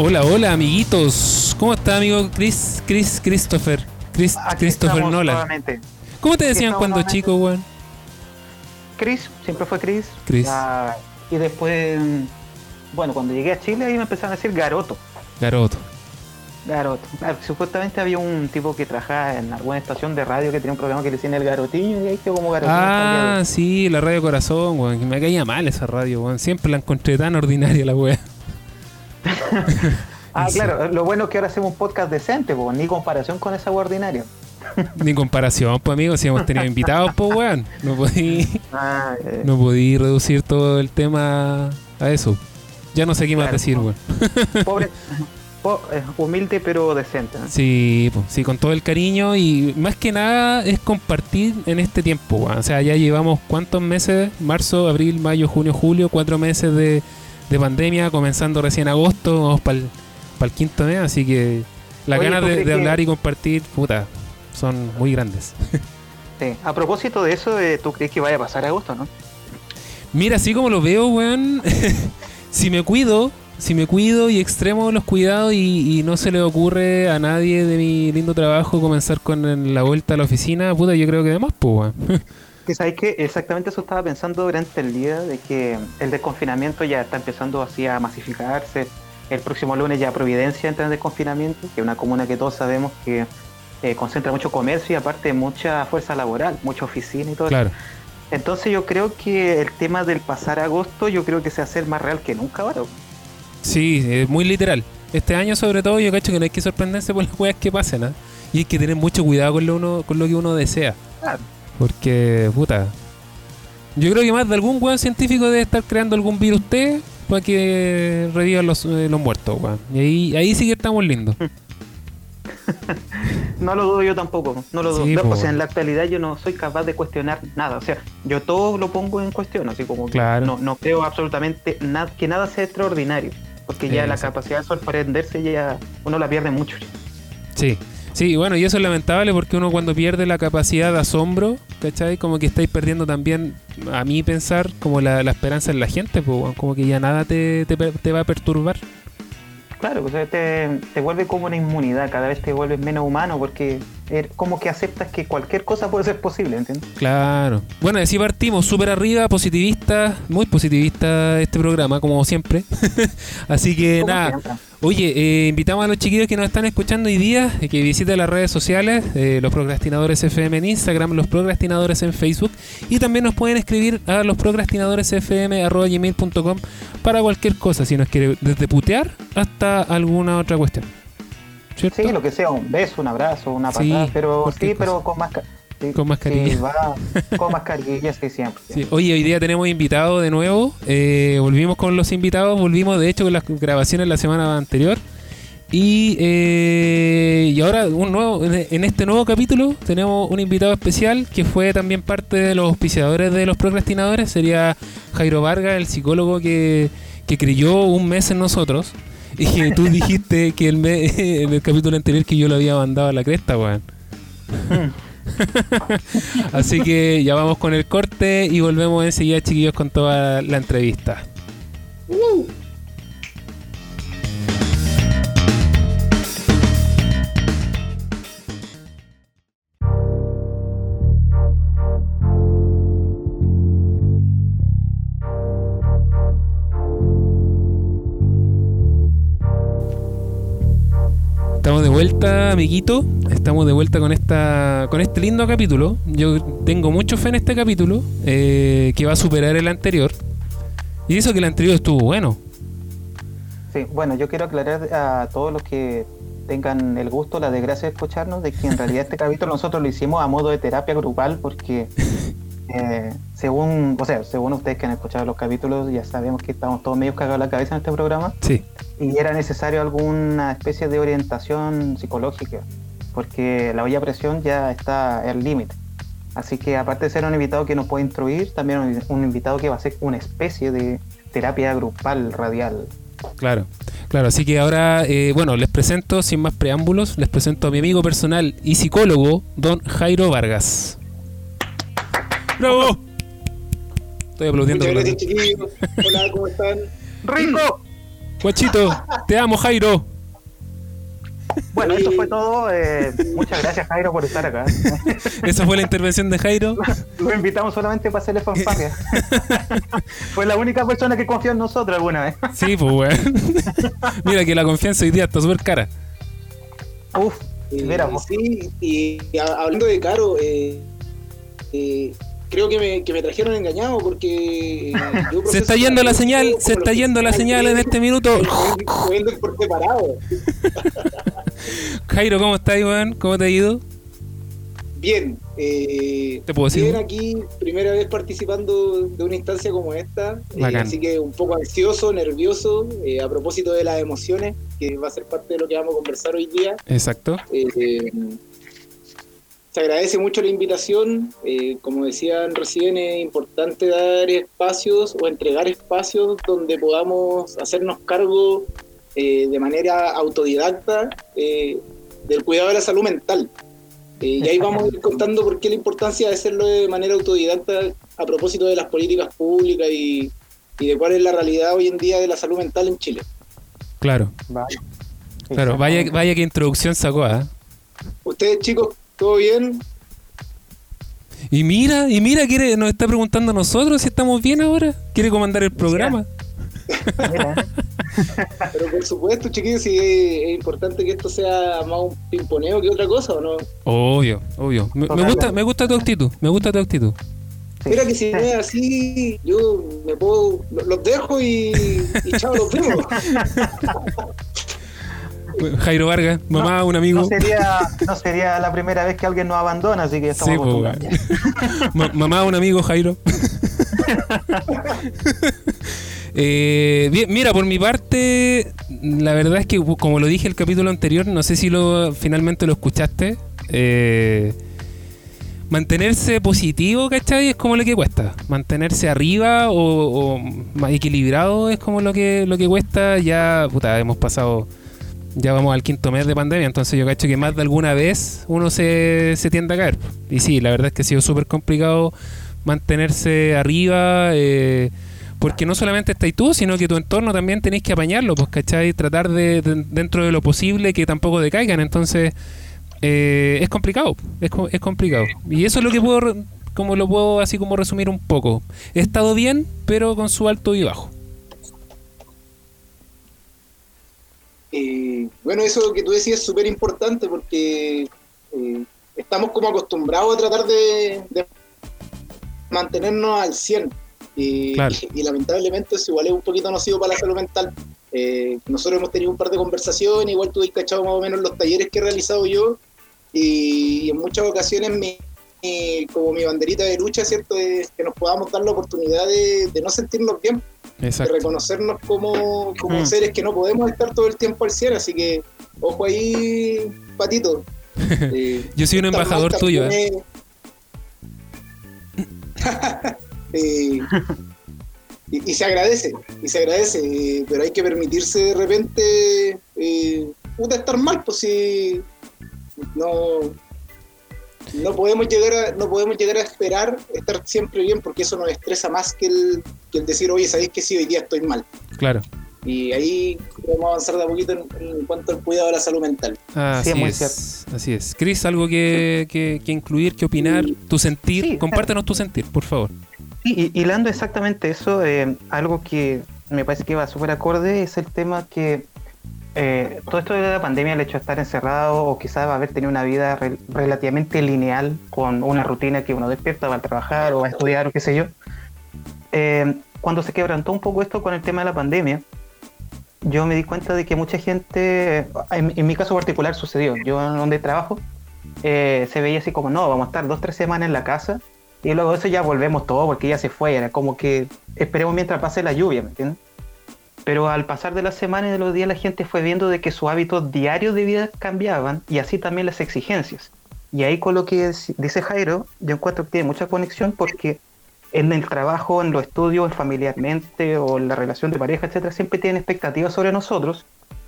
Hola, hola, amiguitos. ¿Cómo está, amigo Chris, Chris, Christopher? Chris, Aquí Christopher Nolan. nuevamente. ¿Cómo te decían cuando nuevamente. chico, weón? Chris, siempre fue Chris. Chris. Ah, y después, bueno, cuando llegué a Chile ahí me empezaron a decir Garoto. Garoto. Garoto. Ah, Supuestamente había un tipo que trabajaba en alguna estación de radio que tenía un programa que le decían el Garotiño y ahí quedó como Garotiño. Ah, sí, la radio Corazón, weón. Me caía mal esa radio, weón. Siempre la encontré tan ordinaria la weá. Ah, claro, lo bueno es que ahora hacemos un podcast decente, po, ni comparación con esa ordinaria. Ni comparación, pues, amigo. Si hemos tenido invitados, pues, weón. No podí, Ah, eh, no podí reducir todo el tema a eso. Ya no sé qué más Claro. decir, weón. pobre, po- humilde pero decente. ¿no? Sí, pues, sí, con todo el cariño y más que nada es compartir en este tiempo. O sea, ya llevamos cuántos meses, marzo, abril, mayo, junio, julio, cuatro meses de, de pandemia, comenzando recién agosto, vamos para el quinto mes, así que las Oye, ganas ¿tú de, hablar y compartir, puta, son muy grandes. Sí. A propósito de eso, eh, ¿tú crees que vaya a pasar agosto, no? Mira, así como lo veo, weón, si me cuido, si me cuido y extremo los cuidados y, y no se le ocurre a nadie de mi lindo trabajo comenzar con la vuelta a la oficina, puta, yo creo que además, pues. Que que exactamente eso estaba pensando durante el día, de que el desconfinamiento ya está empezando así a masificarse. El próximo lunes ya Providencia entra en desconfinamiento, que es una comuna que todos sabemos que eh, concentra mucho comercio y aparte mucha fuerza laboral, mucha oficina y todo. eso. Claro. Entonces yo creo que el tema del pasar agosto, yo creo que se va a hacer más real que nunca ahora. Sí, es muy literal. Este año sobre todo yo cacho que no hay que sorprenderse por las weas que pasen, ¿ah? Y hay que tener mucho cuidado con lo, uno, con lo que uno desea. Porque, puta. Yo creo que más de algún weón científico debe estar creando algún virus T para que revivan los, eh, los muertos, weón. Y ahí, ahí sí que estamos lindos. No lo dudo yo tampoco, no lo dudo. Sí, po. o sea, en la actualidad yo no soy capaz de cuestionar nada. O sea, yo todo lo pongo en cuestión, así como Claro. no, no creo absolutamente nada, que nada sea extraordinario. Porque ya la capacidad de sorprenderse ya uno la pierde mucho. Sí. Sí, bueno, y eso es lamentable porque uno cuando pierde la capacidad de asombro, ¿cachai? Como que estáis perdiendo también, a mí pensar, como la, la esperanza en la gente, pues, como que ya nada te, te, te va a perturbar. Claro, sea, te, te vuelve como una inmunidad, cada vez te vuelves menos humano porque er- como que aceptas que cualquier cosa puede ser posible, ¿entiendes? Claro. Bueno, así partimos, súper arriba, positivista, muy positivista este programa, como siempre. así que Como nada, siempre. Oye, eh, invitamos a los chiquillos que nos están escuchando hoy día eh, que visiten las redes sociales, eh, los procrastinadores FM en Instagram, los procrastinadores en Facebook y también nos pueden escribir a los procrastinadoresfm.gmail.com para cualquier cosa, si nos quiere desde putear hasta alguna otra cuestión. ¿Cierto? Sí, lo que sea, un beso, un abrazo, una Sí, patada, pero sí, pero con más sí, Con mascarilla. sí, va, con mascarilla, sí, siempre. Sí, Oye, hoy día tenemos invitados de nuevo. eh, volvimos con los invitados, volvimos de hecho con las grabaciones la semana anterior. Y, eh, y ahora un nuevo, en este nuevo capítulo tenemos un invitado especial que fue también parte de los auspiciadores de los procrastinadores. Sería Jairo Vargas, el psicólogo que, que creyó un mes en nosotros. Y que tú dijiste que el me- en el capítulo anterior que yo lo había mandado a la cresta, weón. Así que ya vamos con el corte y volvemos enseguida, chiquillos, con toda la entrevista. Estamos de vuelta, amiguito. Estamos de vuelta con esta, con este lindo capítulo. Yo tengo mucho fe en este capítulo eh, que va a superar el anterior. Y eso que el anterior estuvo bueno. Sí, bueno, yo quiero aclarar a todos los que tengan el gusto, la desgracia de escucharnos, de que en realidad este capítulo nosotros lo hicimos a modo de terapia grupal porque eh, según, o sea, según ustedes que han escuchado los capítulos, ya sabemos que estamos todos medio cagados la cabeza en este programa Sí, y era necesario alguna especie de orientación psicológica porque la olla presión ya está al límite. Así que aparte de ser un invitado que nos puede instruir, también un, un invitado que va a ser una especie de terapia grupal radial. claro. Claro, así que ahora, eh, bueno, les presento, sin más preámbulos, les presento a mi amigo personal y psicólogo, don Jairo Vargas. ¡Bravo! Estoy aplaudiendo. Muchas gracias, chiquillos. Hola, ¿cómo están? ¡Rico! Guachito, te amo, Jairo. Bueno, eso fue todo. eh, muchas gracias, Jairo, por estar acá. Esa fue la intervención de Jairo. Lo invitamos solamente para hacerle fanfarria. fue la única persona que confió en nosotros alguna vez. Sí, pues, weón. Mira que la confianza hoy día está súper cara. Uf, Eh, mira, vos. sí, y a- hablando de Caro, eh, eh, creo que me, que me trajeron engañado porque. yo Se está yendo la señal, se está yendo la señal en este minuto. por separado. Jairo, ¿cómo estás, weón? ¿Cómo te ha ido? Bien, eh, ¿Te puedo decir? bien aquí, primera vez participando de una instancia como esta, eh, así que un poco ansioso, nervioso, eh, a propósito de las emociones, que va a ser parte de lo que vamos a conversar hoy día. Exacto. Se agradece mucho la invitación. eh, como decían recién, es importante dar espacios o entregar espacios donde podamos hacernos cargo eh, de manera autodidacta eh, del cuidado de la salud mental. Eh, y ahí vamos a ir contando por qué la importancia de hacerlo de manera autodidacta a propósito de las políticas públicas y, y de cuál es la realidad hoy en día de la salud mental en Chile. Claro, Vale. claro. Vaya, vaya que introducción sacó, ¿ah? Ustedes chicos, ¿todo bien? Y mira, y mira, quiere, nos está preguntando a nosotros si estamos bien ahora. Quiere comandar el programa. Pero por supuesto, chiquillos, sí es, es importante que esto sea más un pimponeo que otra cosa, ¿o no? Obvio, obvio. Me, gusta, me gusta tu actitud, me gusta tu actitud. Mira que si no es así, yo me puedo, lo- los dejo y, y chao, los vemos. Jairo Vargas, mamá, un amigo. No sería, no sería la primera vez que alguien nos abandona, así que estamos Sí, pues, acostumbrados. Ma- mamá, un amigo, Jairo. Eh, bien, mira, por mi parte, la verdad es que, como lo dije el capítulo anterior, no sé si lo finalmente lo escuchaste. eh, mantenerse positivo, ¿cachai? Es como lo que cuesta. Mantenerse arriba o, o más equilibrado es como lo que, lo que cuesta. Ya, puta, hemos pasado. Ya vamos al quinto mes de pandemia, entonces yo cacho que más de alguna vez uno se, se tiende a caer. Y sí, la verdad es que ha sido súper complicado mantenerse arriba, eh, porque no solamente estás tú, sino que tu entorno también tenéis que apañarlo, pues, ¿cachai? Tratar de, de- dentro de lo posible, que tampoco decaigan. Entonces, eh, es complicado, es, es complicado. Y eso es lo que puedo, como lo puedo así como resumir un poco. He estado bien, pero con su alto y bajo. Eh, bueno, eso que tú decías es súper importante porque eh, estamos como acostumbrados a tratar de, de mantenernos al 100. Y, Claro. y lamentablemente eso igual es un poquito nocivo para la salud mental. Eh, nosotros hemos tenido un par de conversaciones, igual tú has cachado más o menos los talleres que he realizado yo, y, en muchas ocasiones mi, mi- como mi banderita de lucha, ¿cierto? Es que nos podamos dar la oportunidad de, de no sentirnos bien, de Exacto. reconocernos como, como Mm. seres que no podemos estar todo el tiempo al 100, así que ojo ahí, patito. Eh, Yo soy un embajador tuyo, ¿eh? Eh, y, y se agradece, y se agradece, eh, pero hay que permitirse de repente puta, estar mal, pues si no, no podemos llegar a, no podemos llegar a esperar estar siempre bien, porque eso nos estresa más que el, que el decir, oye, sabéis que sí, hoy día estoy mal. Claro. Y ahí podemos avanzar de a poquito en, en cuanto al cuidado de la salud mental. Así es muy es. Así es. Chris, algo que, que, que incluir, que opinar, tu sentir. Sí, Compártenos tu sentir, por favor. Sí, y hilando exactamente eso, eh, algo que me parece que va súper acorde es el tema que eh, todo esto de la pandemia, el hecho de estar encerrado o quizás haber tenido una vida rel- relativamente lineal con una rutina que uno despierta, va a trabajar o va a estudiar o qué sé yo, eh, cuando se quebrantó un poco esto con el tema de la pandemia, yo me di cuenta de que mucha gente, en, en mi caso particular sucedió, yo donde trabajo, eh, se veía así como, no, vamos a estar dos, tres semanas en la casa y luego de eso ya volvemos todo porque ya se fue, era como que esperemos mientras pase la lluvia, ¿me entiendes? Pero al pasar de las semanas y de los días la gente fue viendo de que sus hábitos diarios de vida cambiaban y así también las exigencias. Y ahí con lo que dice Jairo, yo encuentro que tiene mucha conexión porque en el trabajo, en los estudios, familiarmente o en la relación de pareja, etcétera, siempre tienen expectativas sobre nosotros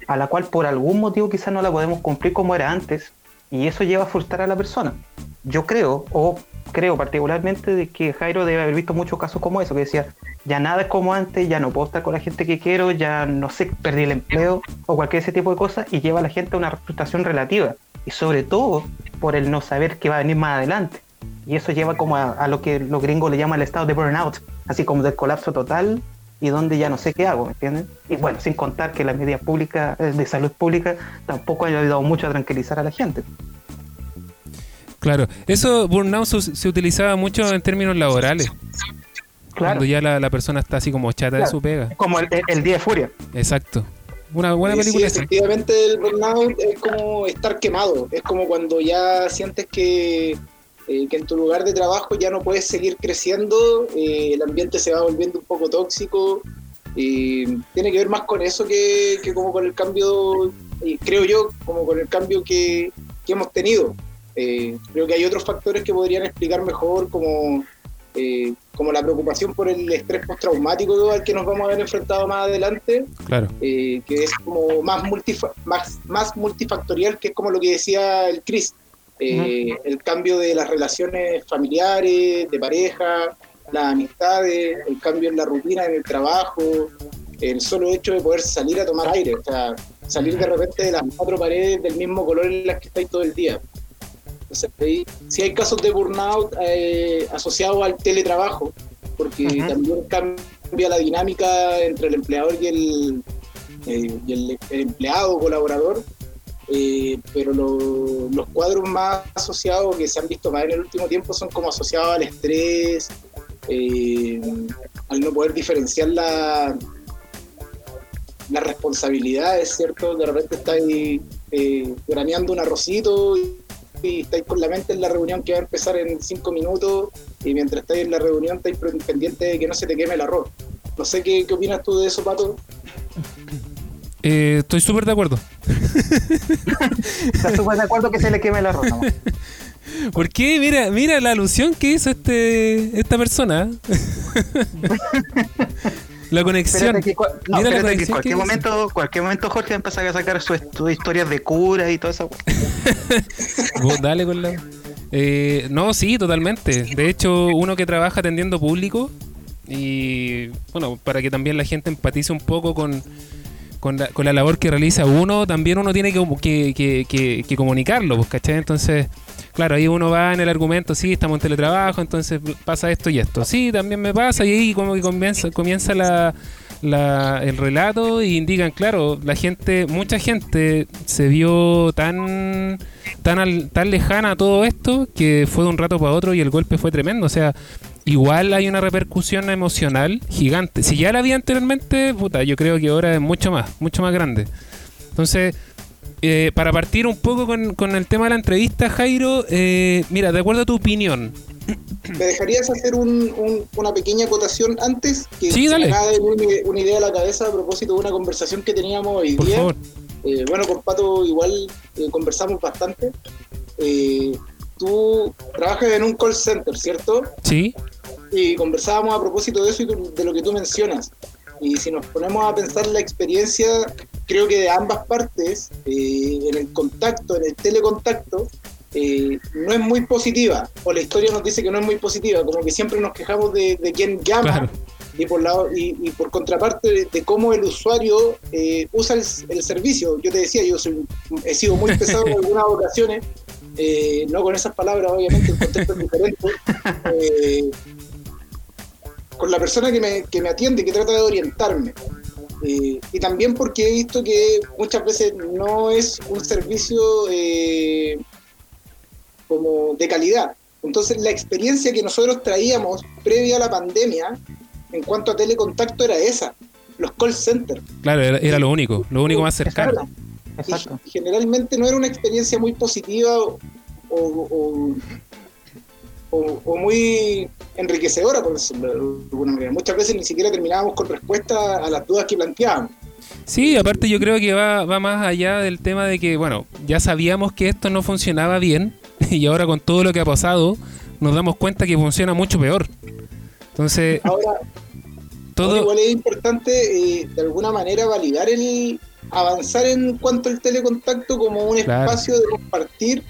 a la cual por algún motivo quizás no la podemos cumplir como era antes, y eso lleva a frustrar a la persona. Yo creo, o creo particularmente, de que Jairo debe haber visto muchos casos como eso, que decía, ya nada es como antes, ya no puedo estar con la gente que quiero, ya no sé, perdí el empleo, o cualquier ese tipo de cosas, y lleva a la gente a una frustración relativa, y sobre todo por el no saber qué va a venir más adelante. Y eso lleva como a, lo que los gringos le llaman el estado de burnout, así como del colapso total y donde ya no sé qué hago, ¿me entienden? Y bueno, sin contar que las medidas públicas eh, de salud pública tampoco han ayudado mucho a tranquilizar a la gente. Claro, eso burnout se, se utilizaba mucho en términos laborales. Claro, Cuando ya la, la persona está así como chata de su pega. como el, el día de furia. Exacto. Una buena Eh, película sí, efectivamente el burnout es como estar quemado, es como cuando ya sientes que, eh, que en tu lugar de trabajo ya no puedes seguir creciendo, eh, el ambiente se va volviendo un poco tóxico, y tiene que ver más con eso que, que como con el cambio, y creo yo, como con el cambio que, que hemos tenido. Eh, creo que hay otros factores que podrían explicar mejor, como, eh, como la preocupación por el estrés postraumático al que nos vamos a ver enfrentado más adelante, Claro. eh, que es como más, multifa- más, más multifactorial, que es como lo que decía el Chris, eh, el cambio de las relaciones familiares, de pareja, las amistades, el cambio en la rutina, en el trabajo, el solo hecho de poder salir a tomar aire, o sea, salir de repente de las cuatro paredes del mismo color en las que estáis todo el día. Entonces, ahí, sí hay casos de burnout eh, asociados al teletrabajo, porque también cambia la dinámica entre el empleador y el, eh, y el, el empleado colaborador. eh, pero lo- los cuadros más asociados que se han visto más en el último tiempo son como asociados al estrés, eh, al no poder diferenciar la, las responsabilidades, ¿cierto? De repente estáis eh, graneando un arrocito y, y estáis con la mente en la reunión que va a empezar en cinco minutos y mientras estáis en la reunión estáis pendientes de que no se te queme el arroz. No sé qué, qué opinas tú de eso, Pato. Eh, estoy súper de acuerdo. ¿Estás súper de acuerdo que se le queme el arroz? nomás? ¿Por qué? Mira, mira la alusión que hizo este esta persona. la conexión. Que, no, Mira la espérate que en conexión cualquier que momento, cualquier momento Jorge va a empezar a sacar sus historias de cura y todo eso. Vos dale con la. Eh, no, sí, totalmente. De hecho, uno que trabaja atendiendo público y bueno, para que también la gente empatice un poco con, con, la, con la labor que realiza uno, también uno tiene que, que, que- que- que comunicarlo, pues, ¿cachai? Entonces, claro, ahí uno va en el argumento, sí, estamos en teletrabajo, entonces pasa esto y esto. Sí, también me pasa y ahí como que comienza, comienza la, la- el relato y indican, claro, la gente, mucha gente se vio tan tan al- tan lejana a todo esto que fue de un rato para otro y el golpe fue tremendo. O sea, igual hay una repercusión emocional gigante. Si ya la había anteriormente, puta, yo creo que ahora es mucho más, mucho más grande. Entonces, eh, para partir un poco con, con el tema de la entrevista, Jairo, eh, mira, de acuerdo a tu opinión, ¿Me dejarías hacer un- un- una pequeña acotación antes? Que Sí, dale. me acaba de venir una idea a la cabeza a propósito de una conversación que teníamos hoy por día. favor. Eh, bueno, con Pato igual eh, conversamos bastante. Eh, tú trabajas en un call center, ¿cierto? Sí, Y conversábamos a propósito de eso y de lo que tú mencionas. Y si nos ponemos a pensar la experiencia, creo que de ambas partes, eh, en el contacto, en el telecontacto, eh, no es muy positiva. O la historia nos dice que no es muy positiva, como que siempre nos quejamos de, de quién llama. claro. Y por, lado, y, y por contraparte de, de cómo el usuario eh, usa el, el servicio. Yo te decía, yo soy- he sido muy pesado en algunas ocasiones, eh, no con esas palabras, obviamente, el contexto es diferente. con la persona que me, que me atiende, que trata de orientarme. Eh, y también porque he visto que muchas veces no es un servicio eh, como de calidad. Entonces la experiencia que nosotros traíamos previa a la pandemia en cuanto a telecontacto era esa, los call centers. Claro, era, era lo único, lo único más cercano. Exacto. Y generalmente no era una experiencia muy positiva o, o- o- o muy enriquecedora, por decirlo de alguna manera. Muchas veces ni siquiera terminábamos con respuesta a las dudas que planteábamos. Sí, aparte yo creo que va, va más allá del tema de que, bueno, ya sabíamos que esto no funcionaba bien y ahora con todo lo que ha pasado nos damos cuenta que funciona mucho peor. Entonces, Ahora, todo... igual es importante eh, de alguna manera validar el, avanzar en cuanto al telecontacto como un Claro. espacio de compartir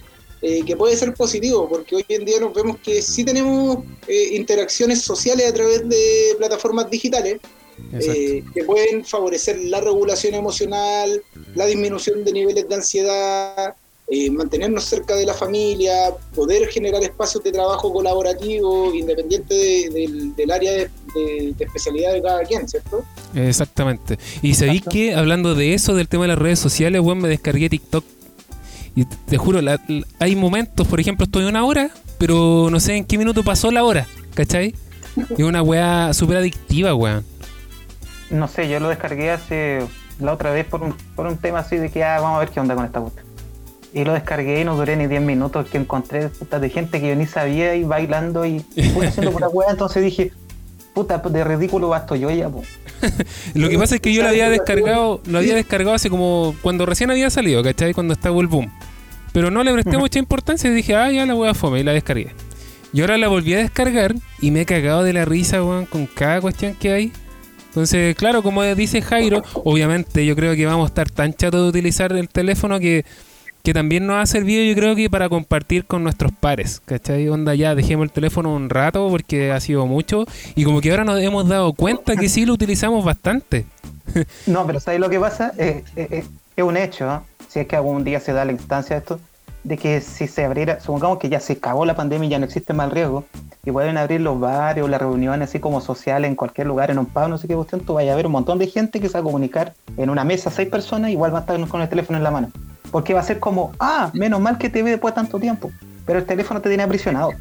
eh, que puede ser positivo, porque hoy en día nos vemos que sí tenemos eh, interacciones sociales a través de plataformas digitales eh, que pueden favorecer la regulación emocional, la disminución de niveles de ansiedad, eh, mantenernos cerca de la familia, poder generar espacios de trabajo colaborativo independiente de- del, del área de, de- especialidad de cada quien, ¿cierto? Exactamente. Y sabéis que, hablando de eso, del tema de las redes sociales, weón, me descargué TikTok. Y te- juro, la- la- hay momentos, por ejemplo, estoy una hora, pero no sé en qué minuto pasó la hora, ¿cachai? Es una weá súper adictiva, weón. No sé, yo lo descargué hace la otra vez por un, por un tema así de que ah, vamos a ver qué onda con esta puta. Y lo descargué y no duré ni 10 minutos que encontré puta de gente que yo ni sabía y bailando y haciendo pura weá. Entonces dije, puta, de ridículo basto yo ya, po. Lo que pasa es que yo lo había descargado, lo había descargado hace como cuando recién había salido, ¿cachai? Cuando estaba el boom. Pero no le presté mucha importancia y dije, ah, ya la voy a fome y la descargué. Y ahora la volví a descargar y me he cagado de la risa, weón, con cada cuestión que hay. Entonces, claro, como dice Jairo, obviamente yo creo que vamos a estar tan chatos de utilizar el teléfono que, que también nos ha servido, yo creo que para compartir con nuestros pares, ¿cachai? Onda, ya dejemos el teléfono un rato porque ha sido mucho y como que ahora nos hemos dado cuenta que sí lo utilizamos bastante. No, pero ¿sabes lo que pasa? Eh, eh, eh, es un hecho, ¿no? si es que algún día se da la instancia de esto, de que si se abriera, supongamos que ya se acabó la pandemia y ya no existe más riesgo, y pueden abrir los bares o las reuniones así como sociales en cualquier lugar, en un pub, no sé qué cuestión, tú vayas a ver un montón de gente que se va a comunicar en una mesa, seis personas, igual van a estar con el teléfono en la mano. Porque va a ser como, ah, menos mal que te ve después de tanto tiempo, pero el teléfono te tiene aprisionado.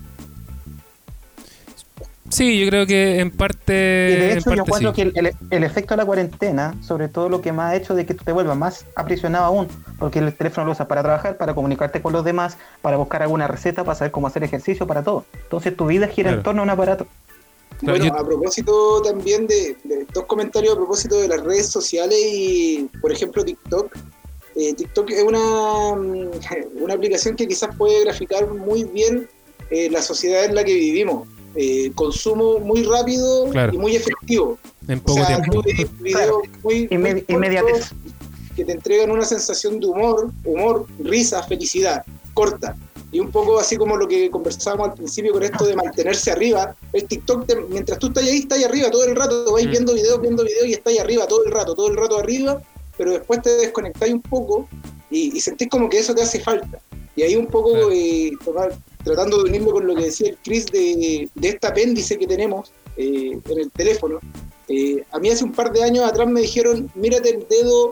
Sí, yo creo que en parte. Y de en hecho, yo encuentro sí. que el, el- el efecto de la cuarentena, sobre todo lo que más ha hecho de que tú te vuelvas más aprisionado aún, porque el teléfono lo usas para trabajar, para comunicarte con los demás, para buscar alguna receta, para saber cómo hacer ejercicio, para todo. Entonces tu vida gira Claro. en torno a un aparato. Claro, bueno, yo- a propósito también de, de dos comentarios a propósito de las redes sociales y, por ejemplo, TikTok. Eh, TikTok es una, una aplicación que quizás puede graficar muy bien eh, la sociedad en la que vivimos. Eh, consumo muy rápido Claro. y muy efectivo. En O poco sea, tiempo. videos muy, muy inmediatez. que te entregan una sensación de humor, humor, risa, felicidad, corta. Y un poco así como lo que conversábamos al principio con esto de mantenerse arriba. El TikTok, te- mientras tú estás ahí, estás ahí arriba todo el rato, vais Mm. viendo videos, viendo videos y estás ahí arriba todo el rato, todo el rato arriba, pero después te desconectáis un poco y, y sentís como que eso te hace falta. Y ahí un poco Claro. eh, tomar- tratando de unirme con lo que decía el Chris de, de este apéndice que tenemos eh, en el teléfono. Eh, a mí hace un par de años atrás me dijeron, mírate el dedo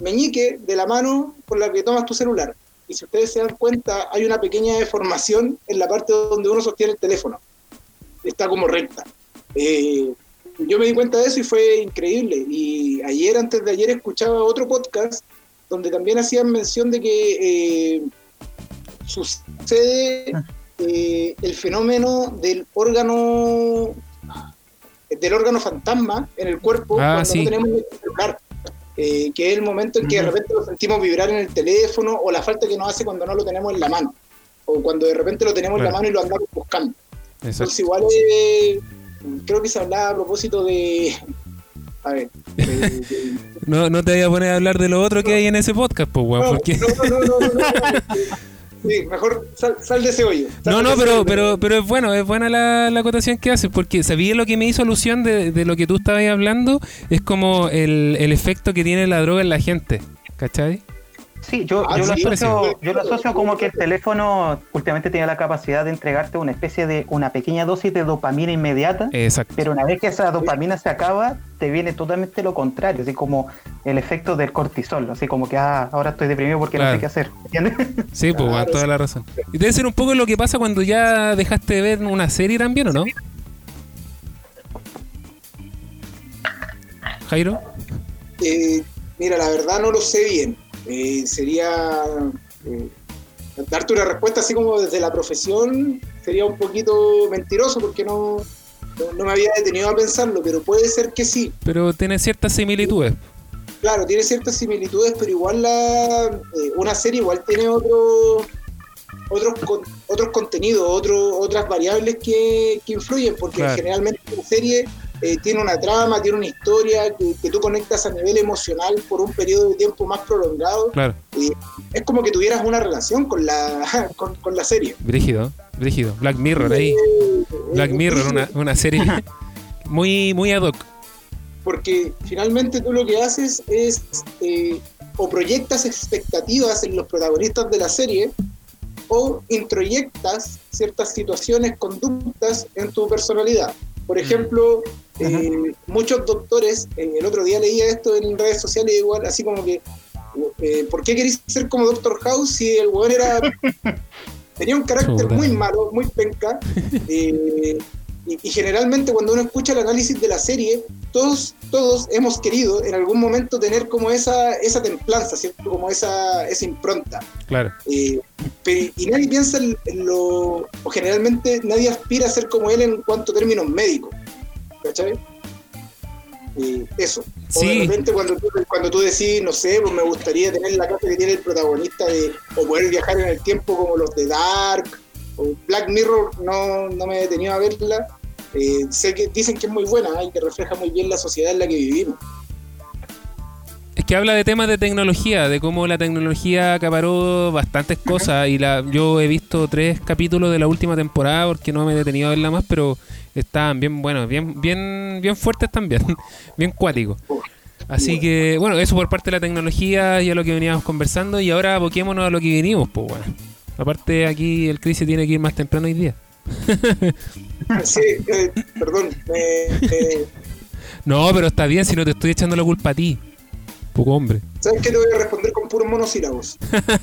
meñique de la mano con la que tomas tu celular. Y si ustedes se dan cuenta, hay una pequeña deformación en la parte donde uno sostiene el teléfono. Está como recta. Eh, yo me di cuenta de eso y fue increíble. Y ayer, antes de ayer, escuchaba otro podcast donde también hacían mención de que eh, sucede eh, el fenómeno del órgano del órgano fantasma en el cuerpo Ah, cuando sí. no tenemos el celular. Eh, que es el momento en que de repente lo sentimos vibrar en el teléfono o la falta que nos hace cuando no lo tenemos en la mano o cuando de repente lo tenemos en la mano y lo andamos buscando. Exacto. Entonces igual eh, creo que se hablaba a propósito de... A ver. de- de- No, no te voy a poner a hablar de lo otro que hay en ese podcast, pues, weón, no, porque... no, no, no, no. Sí, mejor sal, sal de ese hoyo. No, no, pero, pero, pero es bueno, es buena la, la acotación que haces, porque ¿sabías lo que me hizo alusión de, de lo que tú estabas hablando? Es como el, el efecto que tiene la droga en la gente, ¿cachai? Sí, yo, Ah, yo, lo sí, asocio, sí. yo lo asocio como que el teléfono últimamente tiene la capacidad de entregarte una especie de una pequeña dosis de dopamina inmediata. Exacto. Pero una vez que esa dopamina se acaba, te viene totalmente lo contrario, así como el efecto del cortisol, así como que ah, ahora estoy deprimido porque no sé qué hacer. ¿Entiendes? Sí, pues, Claro, toda la razón. Y debe ser un poco lo que pasa cuando ya dejaste de ver una serie también, ¿o no? Jairo. Eh, mira, la verdad no lo sé bien. Eh, sería eh, darte una respuesta así como desde la profesión sería un poquito mentiroso porque no, no, no me había detenido a pensarlo, pero puede ser que sí. Pero tiene ciertas similitudes. Claro, tiene ciertas similitudes, pero igual la, eh, una serie igual tiene otro, otros con- otros contenidos, otro, otras variables que, que influyen, porque Claro. generalmente una serie eh, tiene una trama, tiene una historia que, tú conectas a nivel emocional por un periodo de tiempo más prolongado. Claro. es como que tuvieras una relación con la, con, la serie. Brígido, brígido. Black Mirror ahí. Black Mirror, una, una serie muy, muy ad hoc. Porque finalmente tú lo que haces es eh, o proyectas expectativas en los protagonistas de la serie o introyectas ciertas situaciones, conductas en tu personalidad. Por mm. ejemplo, eh, muchos doctores, el otro día leía esto en redes sociales, igual, así como que, eh, ¿por qué querés ser como Doctor House si el weón era... tenía un carácter muy malo, muy penca, eh, y, generalmente cuando uno escucha el análisis de la serie, todos, todos hemos querido en algún momento tener como esa, esa templanza, ¿cierto? Como esa, esa impronta. Claro. Eh, y nadie piensa en, lo. o generalmente nadie aspira a ser como él en cuanto a términos médicos. ¿Cachai? Eh, eso. O de repente cuando tú, cuando tú decís, no sé, pues me gustaría tener la casa que tiene el protagonista de, o poder viajar en el tiempo como los de Dark, o Black Mirror, no, no me he detenido a verla, eh, sé que dicen que es muy buena y que refleja muy bien la sociedad en la que vivimos. Es que habla de temas de tecnología, de cómo la tecnología acaparó bastantes cosas y la, yo he visto tres capítulos de la última temporada porque no me he detenido a verla más, pero estaban bien buenos, bien, bien, bien fuertes también, bien cuáticos. Así que, bueno, eso por parte de la tecnología y a lo que veníamos conversando y ahora aboquémonos a lo que venimos, pues bueno. Aparte aquí el Chris tiene que ir más temprano hoy día. sí, eh, perdón. no, pero está bien si no te estoy echando la culpa a ti. Poco hombre. ¿Sabes qué? Te voy a responder con puros monosílabos.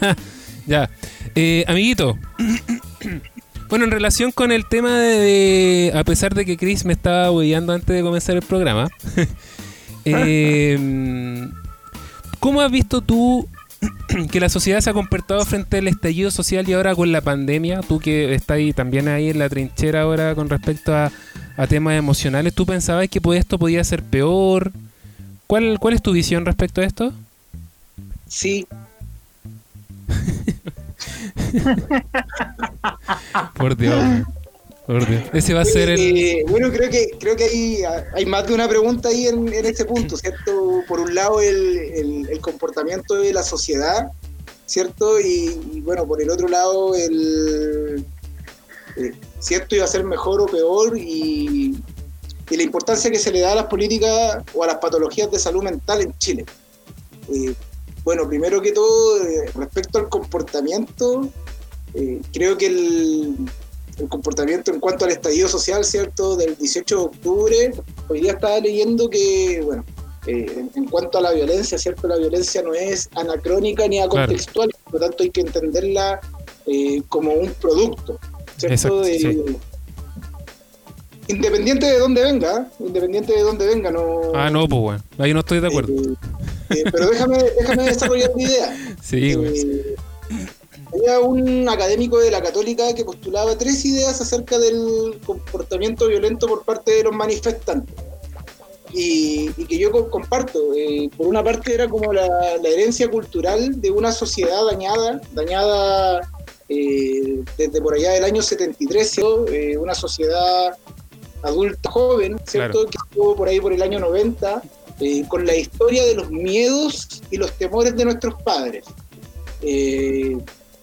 ya. Eh, amiguito. bueno, en relación con el tema de, A pesar de que Chris me estaba huellando antes de comenzar el programa. eh, ¿Cómo has visto tú que la sociedad se ha comportado frente al estallido social y ahora con la pandemia, tú que estás ahí también ahí en la trinchera ahora con respecto a, temas emocionales, ¿tú pensabas que esto podía ser peor? ¿Cuál, ¿Cuál es tu visión respecto a esto? Sí. Por Dios. Ese va a ser el. Eh, bueno, creo que creo que hay, hay más de una pregunta ahí en, este punto, ¿cierto? Por un lado, el, comportamiento de la sociedad, ¿cierto? Y, bueno, por el otro lado, el. Eh, si esto iba a ser mejor o peor y, la importancia que se le da a las políticas o a las patologías de salud mental en Chile. Eh, bueno, primero que todo, respecto al comportamiento, creo que el el comportamiento en cuanto al estallido social, ¿cierto? Del 18 de octubre, hoy día estaba leyendo que, bueno, eh, en, cuanto a la violencia, ¿cierto? La violencia no es anacrónica ni acontextual, por lo tanto hay que entenderla eh, como un producto, ¿cierto? Independiente de dónde venga, independiente de dónde venga, no... Ah, no, pues bueno, ahí no estoy de acuerdo. Eh, pero déjame, déjame desarrollar mi idea. Sí, güey. Había un académico de la Católica que postulaba tres ideas acerca del comportamiento violento por parte de los manifestantes. Y, que yo comparto. Eh, por una parte era como la, herencia cultural de una sociedad dañada, dañada eh, desde por allá del año 73, eh, una sociedad adulta joven, ¿cierto? Que estuvo por ahí por el año 90, con la historia de los miedos y los temores de nuestros padres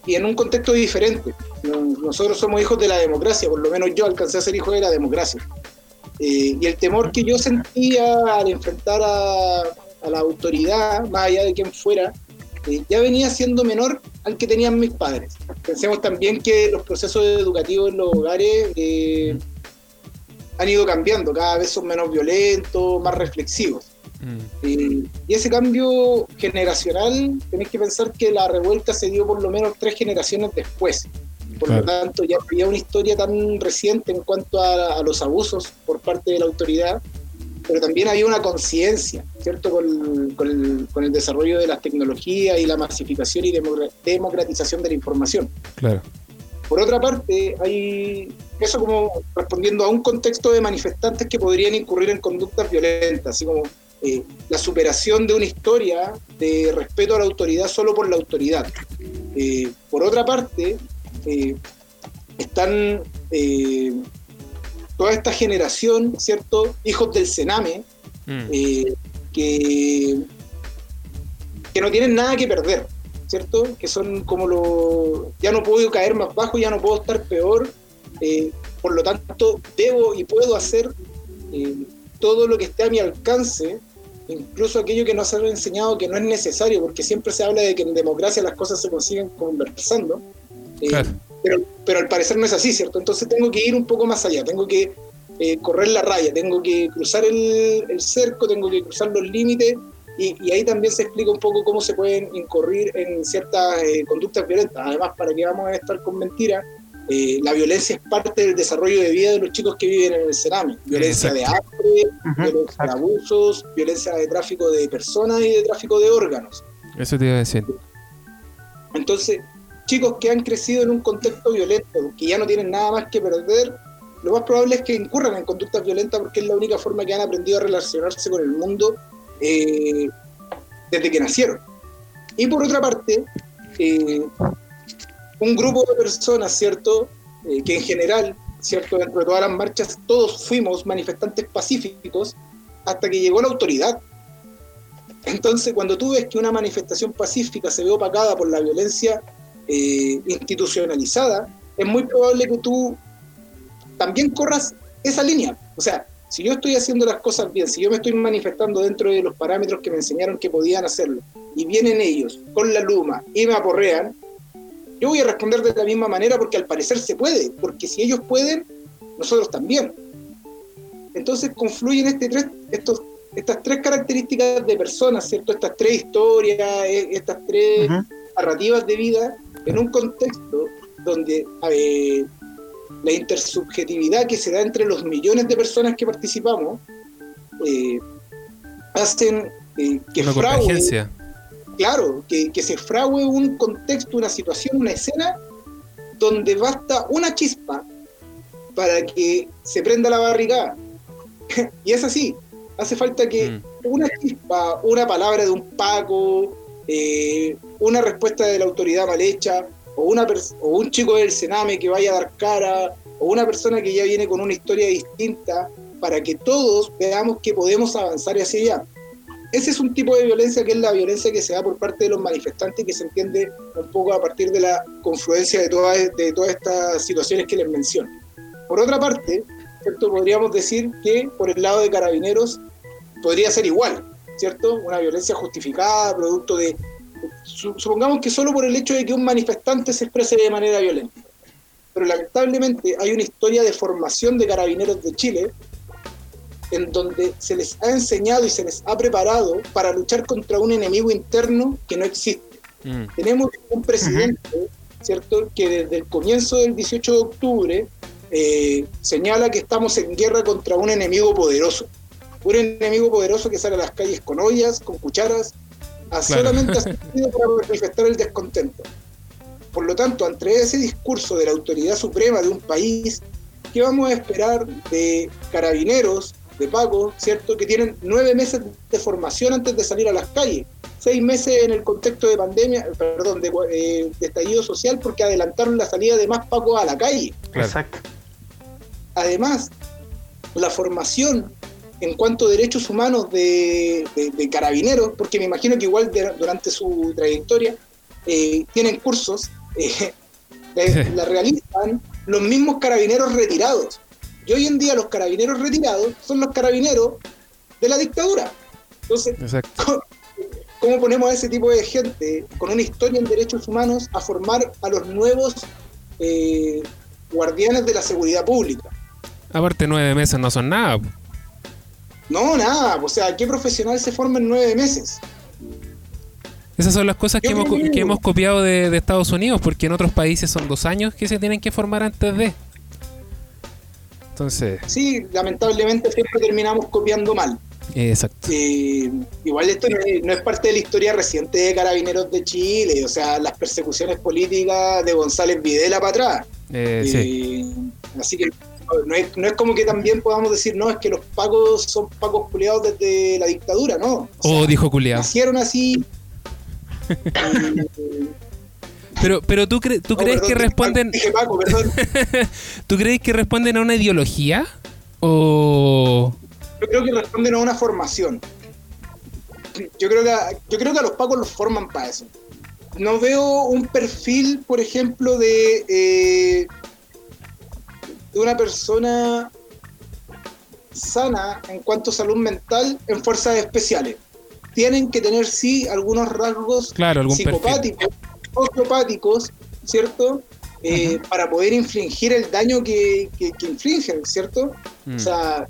y en un contexto diferente. Nosotros somos hijos de la democracia, por lo menos yo alcancé a ser hijo de la democracia. Eh, y el temor que yo sentía al enfrentar a, la autoridad, más allá de quien fuera, eh, ya venía siendo menor al que tenían mis padres. Pensemos también que los procesos educativos en los hogares eh, han ido cambiando, cada vez son menos violentos, más reflexivos. Mm. y ese cambio generacional, tenéis que pensar que la revuelta se dio por lo menos tres generaciones después. Por lo tanto, ya había una historia tan reciente en cuanto a, los abusos por parte de la autoridad, pero también había una conciencia, ¿cierto? Con, con, el, desarrollo de las tecnologías y la masificación y democratización de la información. Claro. Por otra parte, hay eso como respondiendo a un contexto de manifestantes que podrían incurrir en conductas violentas, así como eh, la superación de una historia de respeto a la autoridad solo por la autoridad. Eh, por otra parte, eh, están toda esta generación, ¿cierto? Hijos del Sename, Mm. que, que no tienen nada que perder, ¿cierto? Que son como lo... Ya no puedo caer más bajo, ya no puedo estar peor, eh, por lo tanto debo y puedo hacer eh, todo lo que esté a mi alcance, incluso aquello que nos han enseñado que no es necesario, porque siempre se habla de que en democracia las cosas se consiguen conversando. eh, Claro. pero, pero al parecer no es así, ¿cierto? Entonces tengo que ir un poco más allá, tengo que eh, correr la raya, tengo que cruzar el, el cerco, tengo que cruzar los límites y, y ahí también se explica un poco cómo se pueden incurrir en ciertas eh, conductas violentas. Además, para que vamos a estar con mentiras, eh, la violencia es parte del desarrollo de vida de los chicos que viven en el Cerame. Violencia de hambre, violencia de abusos, violencia de tráfico de personas y de tráfico de órganos. Eso te iba a decir. Entonces, chicos que han crecido en un contexto violento, que ya no tienen nada más que perder, lo más probable es que incurran en conductas violentas porque es la única forma que han aprendido a relacionarse con el mundo eh, desde que nacieron. Y por otra parte, eh, un grupo de personas, ¿cierto? Eh, que en general, ¿cierto? Dentro de todas las marchas, todos fuimos manifestantes pacíficos hasta que llegó la autoridad. Entonces, cuando tú ves que una manifestación pacífica se ve opacada por la violencia eh, institucionalizada, es muy probable que tú también corras esa línea. O sea, si yo estoy haciendo las cosas bien, si yo me estoy manifestando dentro de los parámetros que me enseñaron que podían hacerlo, y vienen ellos con la luma y me aporrean, yo voy a responder de la misma manera porque al parecer se puede, porque si ellos pueden, nosotros también. Entonces confluyen este tres, estos, estas tres características de personas, ¿cierto? Estas tres historias, eh, estas tres narrativas de vida en un contexto donde eh, la intersubjetividad que se da entre los millones de personas que participamos eh, hacen eh, que convergencia. Claro, que, que se frague un contexto, una situación, una escena donde basta una chispa para que se prenda la barricada. y es así, hace falta que Mm. una chispa, una palabra de un Paco, eh, una respuesta de la autoridad mal hecha, o, una o un chico del Sename que vaya a dar cara, o una persona que ya viene con una historia distinta, para que todos veamos que podemos avanzar hacia allá. Ese es un tipo de violencia que es la violencia que se da por parte de los manifestantes, que se entiende un poco a partir de la confluencia de todas, de todas estas situaciones que les menciono. Por otra parte, ¿cierto? podríamos decir que por el lado de carabineros podría ser igual, ¿cierto? Una violencia justificada, producto de... su- Supongamos que solo por el hecho de que un manifestante se exprese de manera violenta. Pero lamentablemente hay una historia de formación de carabineros de Chile en donde se les ha enseñado y se les ha preparado para luchar contra un enemigo interno que no existe. Mm. Tenemos un presidente, ¿cierto?, que desde el comienzo del 18 de octubre eh, señala que estamos en guerra contra un enemigo poderoso. Un enemigo poderoso que sale a las calles con ollas, con cucharas, a Claro. solamente ha servido para manifestar el descontento. Por lo tanto, ante ese discurso de la autoridad suprema de un país, ¿qué vamos a esperar de carabineros, de pagos, ¿cierto? Que tienen nueve meses de formación antes de salir a las calles, seis meses en el contexto de pandemia, perdón, de, eh, de estallido social porque adelantaron la salida de más pacos a la calle. Exacto. Además, la formación en cuanto a derechos humanos de, de- de carabineros, porque me imagino que igual de- durante su trayectoria eh, tienen cursos, eh, la, la realizan los mismos carabineros retirados. Y hoy en día los carabineros retirados son los carabineros de la dictadura. Entonces, Exacto. ¿cómo ponemos a ese tipo de gente con una historia en derechos humanos a formar a los nuevos eh, guardianes de la seguridad pública? Aparte, nueve meses no son nada. No, nada. O sea, ¿qué profesional se forma en nueve meses? Esas son las cosas que hemos, que hemos copiado de, de Estados Unidos, porque en otros países son dos años que se tienen que formar antes de. Entonces, Sí, lamentablemente siempre terminamos copiando mal. exacto. Eh, igual esto no es, no es parte de la historia reciente de Carabineros de Chile, o sea, las persecuciones políticas de González Videla para atrás. Eh, sí. Así que no es, no es como que también podamos decir, no, es que los pacos son pacos culiados desde la dictadura, no. O Oh, sea, dijo culiado. nacieron así. Pero, pero tú, cre- tú no, crees perdón, que responden, Dije Paco, perdón. tú crees que responden a una ideología O. Yo creo que responden a una formación. Yo creo que, a- yo creo que a los pacos los forman para eso. No veo un perfil, por ejemplo, de, eh, de una persona sana en cuanto a salud mental en fuerzas especiales. Tienen que tener, sí, algunos rasgos Claro, algún perfil. Sociopáticos, ¿cierto? Eh, Para poder infligir el daño que, que- que infligen, ¿cierto? Mm. O sea,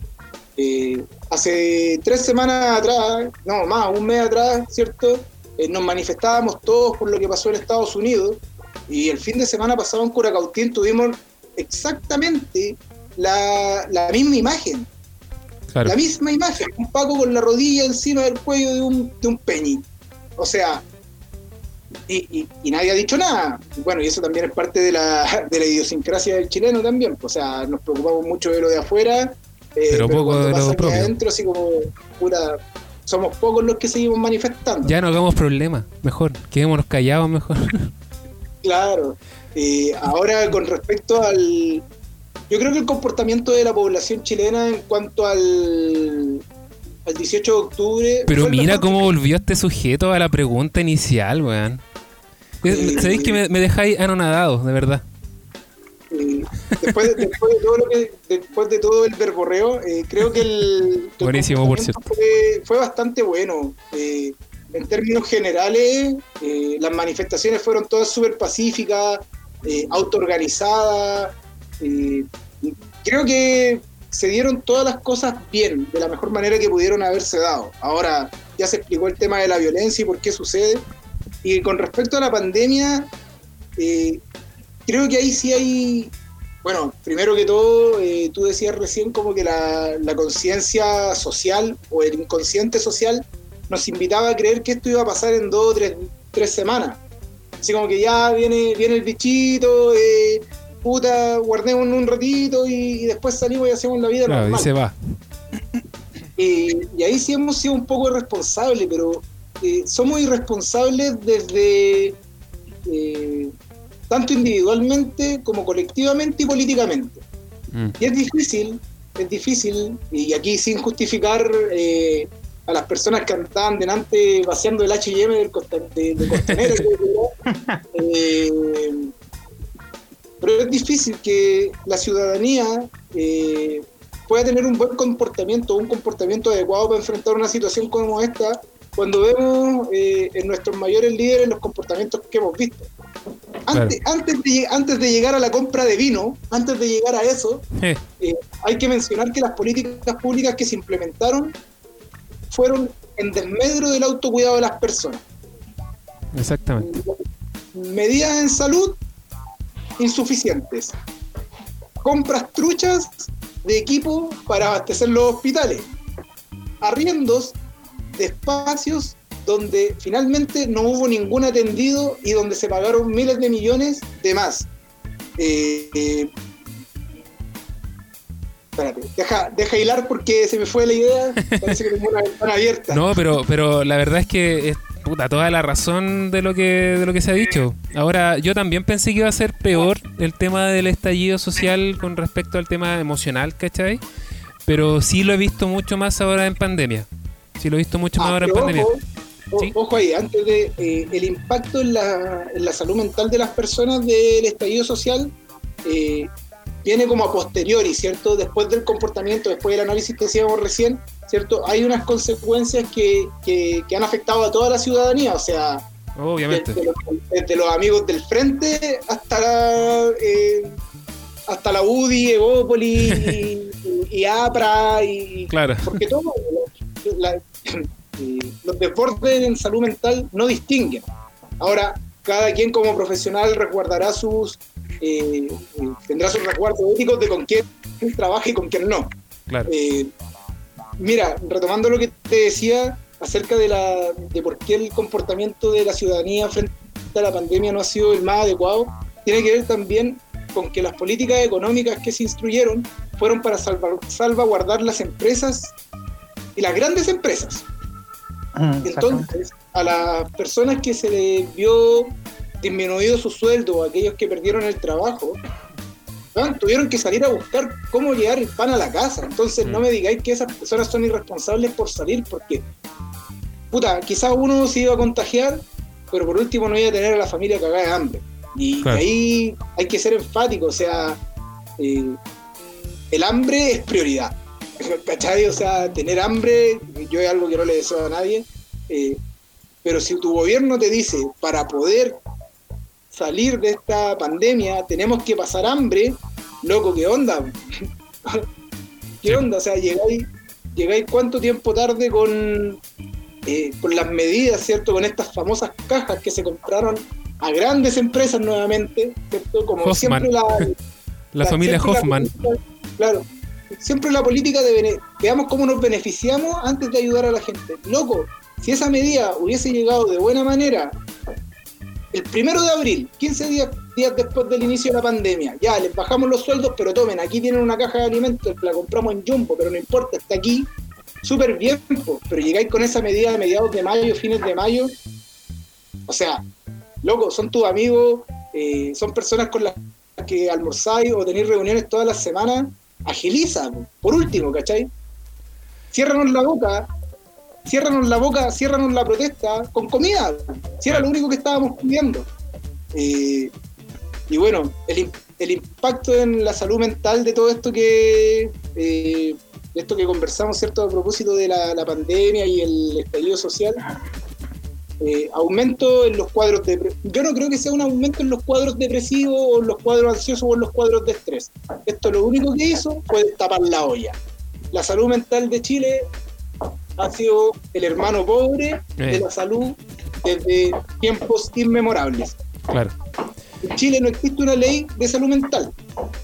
eh, hace tres semanas atrás, no más, un mes atrás, ¿cierto? Eh, nos manifestábamos todos por lo que pasó en Estados Unidos y el fin de semana pasado en Curacautín tuvimos exactamente la, la misma imagen, claro. la misma imagen, un Paco con la rodilla encima del cuello de un, de un peñi. O sea, y, y- y nadie ha dicho nada. Bueno, y eso también es parte de la, de la idiosincrasia del chileno también. O sea, nos preocupamos mucho de lo de afuera, eh, Pero poco cuando de lo propio. adentro, así como, puta, somos pocos los que seguimos manifestando. Ya no hagamos problemas, mejor. Quedémonos callados mejor. Claro. Eh, ahora, con respecto al. Yo creo que el comportamiento de la población chilena en cuanto al. Al 18 de octubre. Pero mira cómo volvió este sujeto a la pregunta inicial, weón. Sí. Sabéis que me, me dejáis anonadado, de verdad. Eh, después, de, después de todo lo que después de todo el verborreo eh, creo que el, el Buenísimo, por comportamiento fue, fue bastante bueno Eh, en términos generales eh, las manifestaciones fueron todas súper pacíficas eh, autoorganizadas eh, creo que se dieron todas las cosas bien de la mejor manera que pudieron haberse dado ahora ya se explicó el tema de la violencia y por qué sucede y con respecto a la pandemia eh, creo que ahí sí hay, bueno, primero que todo, eh, tú decías recién como que la, la conciencia social o el inconsciente social nos invitaba a creer que esto iba a pasar en dos o tres, tres semanas. Así como que ya viene, viene el bichito, eh, puta, guardemos un ratito y, y después salimos y hacemos la vida Claro, y normal. se va. Eh, y ahí sí hemos sido un poco irresponsables, pero eh, somos irresponsables desde eh, tanto individualmente como colectivamente y políticamente. Mm. Y es difícil, es difícil, y aquí sin justificar eh, a las personas que andaban delante vaciando el HM del costa, de, de Costanera, pero es difícil que la ciudadanía eh, pueda tener un buen comportamiento, un comportamiento adecuado para enfrentar una situación como esta, cuando vemos eh, en nuestros mayores líderes los comportamientos que hemos visto. Antes, antes, de, antes de llegar a la compra de vino, antes de llegar a eso, eh, hay que mencionar que las políticas públicas que se implementaron fueron en desmedro del autocuidado de las personas. exactamente. Medidas en salud insuficientes. Compras truchas de equipo para abastecer los hospitales. Arriendos de espacios donde finalmente no hubo ningún atendido y donde se pagaron miles de millones de más. Eh, eh, espérate, deja, deja hilar porque se me fue la idea. Parece que tengo una ventana abierta. No, pero, pero la verdad es que puta, toda la razón de lo que de lo que se ha dicho. Ahora, yo también pensé que iba a ser peor el tema del estallido social con respecto al tema emocional, ¿cachai? Pero sí lo he visto mucho más ahora en pandemia. Sí lo he visto mucho más Ah, ahora en pandemia. Ojo, o- Sí. ojo ahí, antes de eh, el impacto en la, en la salud mental de las personas del estallido social eh, viene como a posteriori, ¿cierto? Después del comportamiento, después del análisis que hacíamos recién, ¿cierto? Hay unas consecuencias que, que- que han afectado a toda la ciudadanía, o sea, Obviamente. desde los, desde los amigos del frente hasta la, eh, hasta la UDI, Evópoli y, y- y APRA y, Claro. porque todo la- eh, los desbordes en salud mental no distinguen. Ahora, cada quien como profesional resguardará sus eh, tendrá sus resguardos éticos de con quién trabaja y con quién no. Claro. Eh, mira, retomando lo que te decía acerca de, la, de por qué el comportamiento de la ciudadanía frente a la pandemia no ha sido el más adecuado, tiene que ver también con que las políticas económicas que se instruyeron fueron para salva- salvaguardar las empresas y las grandes empresas. Mm, exactamente. Entonces, a las personas que se les vio disminuido su sueldo, aquellos que perdieron el trabajo, tuvieron que salir a buscar cómo llegar el pan a la casa. Entonces no mm. me digáis que esas personas son irresponsables por salir porque, puta, quizás uno se iba a contagiar, pero por último no iba a tener a la familia cagada de hambre. Y ahí hay que ser enfático, o sea, eh, el hambre es prioridad. ¿Cachai? O sea, tener hambre, yo es algo que no le deseo a nadie, eh, pero si tu gobierno te dice, para poder salir de esta pandemia tenemos que pasar hambre, loco, ¿qué onda? ¿Qué onda? O sea, llegáis, llegáis cuánto tiempo tarde con, eh, con las medidas, ¿cierto? Con estas famosas cajas que se compraron a grandes empresas nuevamente, ¿cierto? Como siempre la, la, familia Hoffman. claro, siempre la política de veamos cómo nos beneficiamos antes de ayudar a la gente. Loco, si esa medida hubiese llegado de buena manera el primero de abril, 15 días, días después del inicio de la pandemia, ya les bajamos los sueldos, pero tomen, aquí tienen una caja de alimentos, la compramos en Jumbo, pero no importa, está aquí, súper bien, pero llegáis con esa medida a mediados de mayo, fines de mayo, o sea, loco, son tus amigos, eh, son personas con las que almorzáis o tenéis reuniones todas las semanas, agiliza, por último, ¿cachai? Ciérranos la boca ciérranos la boca, ciérranos la protesta con comida, si era lo único que estábamos pidiendo. Eh, y bueno, el, impacto en la salud mental de todo esto que eh, esto que conversamos, ¿cierto? A propósito de la, pandemia y el estallido social, eh, aumento en los cuadros de... Yo no creo que sea un aumento en los cuadros depresivos o en los cuadros ansiosos o en los cuadros de estrés. Esto lo único que hizo fue tapar la olla. La salud mental de Chile ha sido el hermano pobre de la salud desde tiempos inmemorables. Claro. En Chile no existe una ley de salud mental.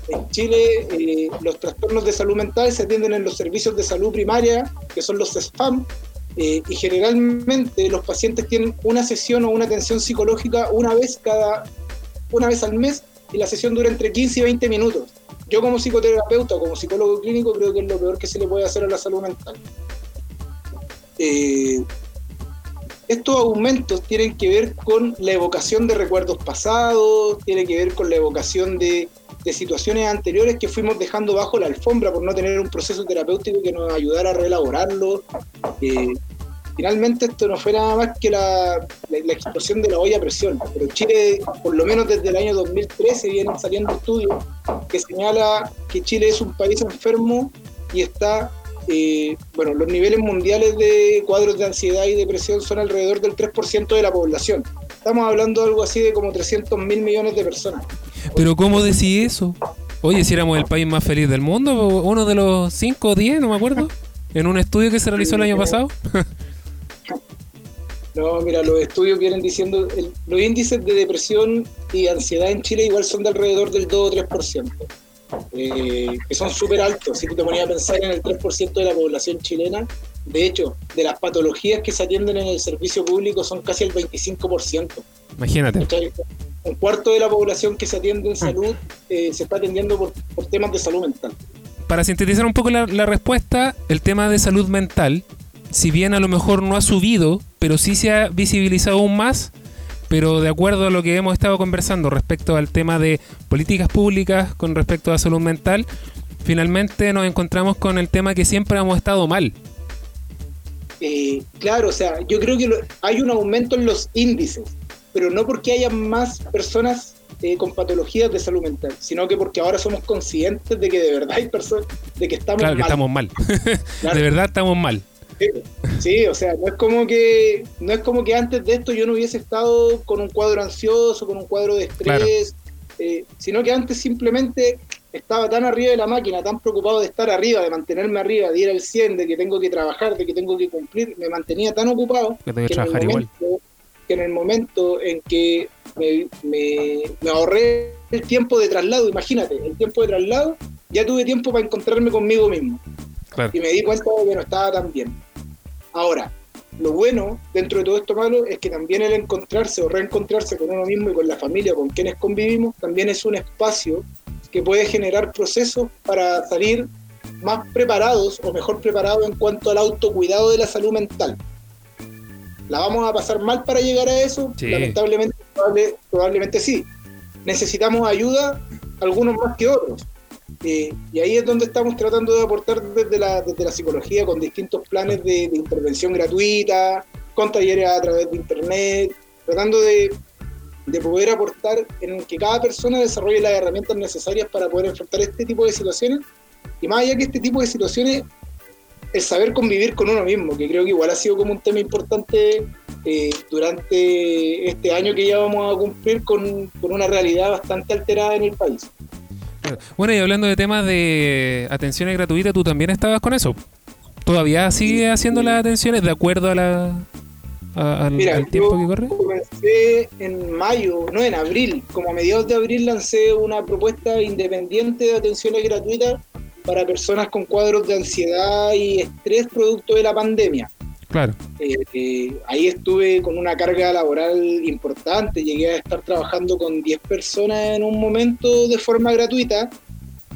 En Chile eh, los trastornos de salud mental se atienden en los servicios de salud primaria, que son los SPAM, eh, y generalmente los pacientes tienen una sesión o una atención psicológica una vez cada una vez al mes y la sesión dura entre 15 y 20 minutos. Yo como psicoterapeuta o como psicólogo clínico creo que es lo peor que se le puede hacer a la salud mental. Eh, estos aumentos tienen que ver con la evocación de recuerdos pasados, tiene que ver con la evocación de, situaciones anteriores que fuimos dejando bajo la alfombra por no tener un proceso terapéutico que nos ayudara a reelaborarlo. Eh, finalmente esto no fue nada más que la, explosión de la olla a presión, pero Chile, por lo menos desde el año 2013, vienen saliendo estudios que señala que Chile es un país enfermo y está eh, bueno, los niveles mundiales de cuadros de ansiedad y depresión son alrededor del 3% de la población. Estamos hablando de algo así de como 300 mil millones de personas. Pero ¿cómo decís eso? Oye, si éramos el país más feliz del mundo, uno de los 5 o 10, no me acuerdo, en un estudio que se realizó el año pasado. No, mira, los estudios vienen diciendo, los índices de depresión y ansiedad en Chile igual son de alrededor del 2 o 3%. Eh, que son súper altos. Si tú te ponías a pensar en el 3% de la población chilena, de hecho, de las patologías que se atienden en el servicio público son casi el 25%. Imagínate. Un cuarto de la población que se atiende en mm. salud eh, se está atendiendo por, temas de salud mental. Para sintetizar un poco la, la respuesta, el tema de salud mental, si bien a lo mejor no ha subido, pero sí se ha visibilizado aún más, pero de acuerdo a lo que hemos estado conversando respecto al tema de políticas públicas con respecto a salud mental, finalmente nos encontramos con el tema que siempre hemos estado mal. Eh, claro, o sea, yo creo que hay un aumento en los índices, pero no porque haya más personas eh, con patologías de salud mental, sino que porque ahora somos conscientes de que de verdad hay personas, de que estamos claro que estamos mal. de verdad estamos mal. Sí, o sea, no es como que no es como que antes de esto yo no hubiese estado con un cuadro ansioso, con un cuadro de estrés, eh, sino que antes simplemente estaba tan arriba de la máquina, tan preocupado de estar arriba, de mantenerme arriba, de ir al 100, de que tengo que trabajar, de que tengo que cumplir, me mantenía tan ocupado que, en, el momento, en que me, ahorré el tiempo de traslado, imagínate, el tiempo de traslado, ya tuve tiempo para encontrarme conmigo mismo. Y me di cuenta de que no estaba tan bien. Ahora, lo bueno dentro de todo esto malo es que también el encontrarse o reencontrarse con uno mismo y con la familia con quienes convivimos también es un espacio que puede generar procesos para salir más preparados o mejor preparados en cuanto al autocuidado de la salud mental. ¿La vamos a pasar mal para llegar a eso? Lamentablemente, probablemente sí. ¿Necesitamos ayuda? algunos más que otros. Eh, y ahí es donde estamos tratando de aportar desde la, desde la psicología con distintos planes de, intervención gratuita, con talleres a través de internet, tratando de, de poder aportar en que cada persona desarrolle las herramientas necesarias para poder enfrentar este tipo de situaciones. Y más allá que este tipo de situaciones, el saber convivir con uno mismo, que creo que igual ha sido como un tema importante eh, durante este año que ya vamos a cumplir con, con una realidad bastante alterada en el país. Bueno, y hablando de temas de atenciones gratuitas, tú también estabas con eso. ¿Todavía sigue haciendo las atenciones de acuerdo a la, a- al, Mira, al tiempo yo que corre? Comencé en mayo, no en abril, como a mediados de abril lancé una propuesta independiente de atenciones gratuitas para personas con cuadros de ansiedad y estrés producto de la pandemia. Claro. Eh, eh, ahí estuve con una carga laboral importante, llegué a estar trabajando con 10 personas en un momento de forma gratuita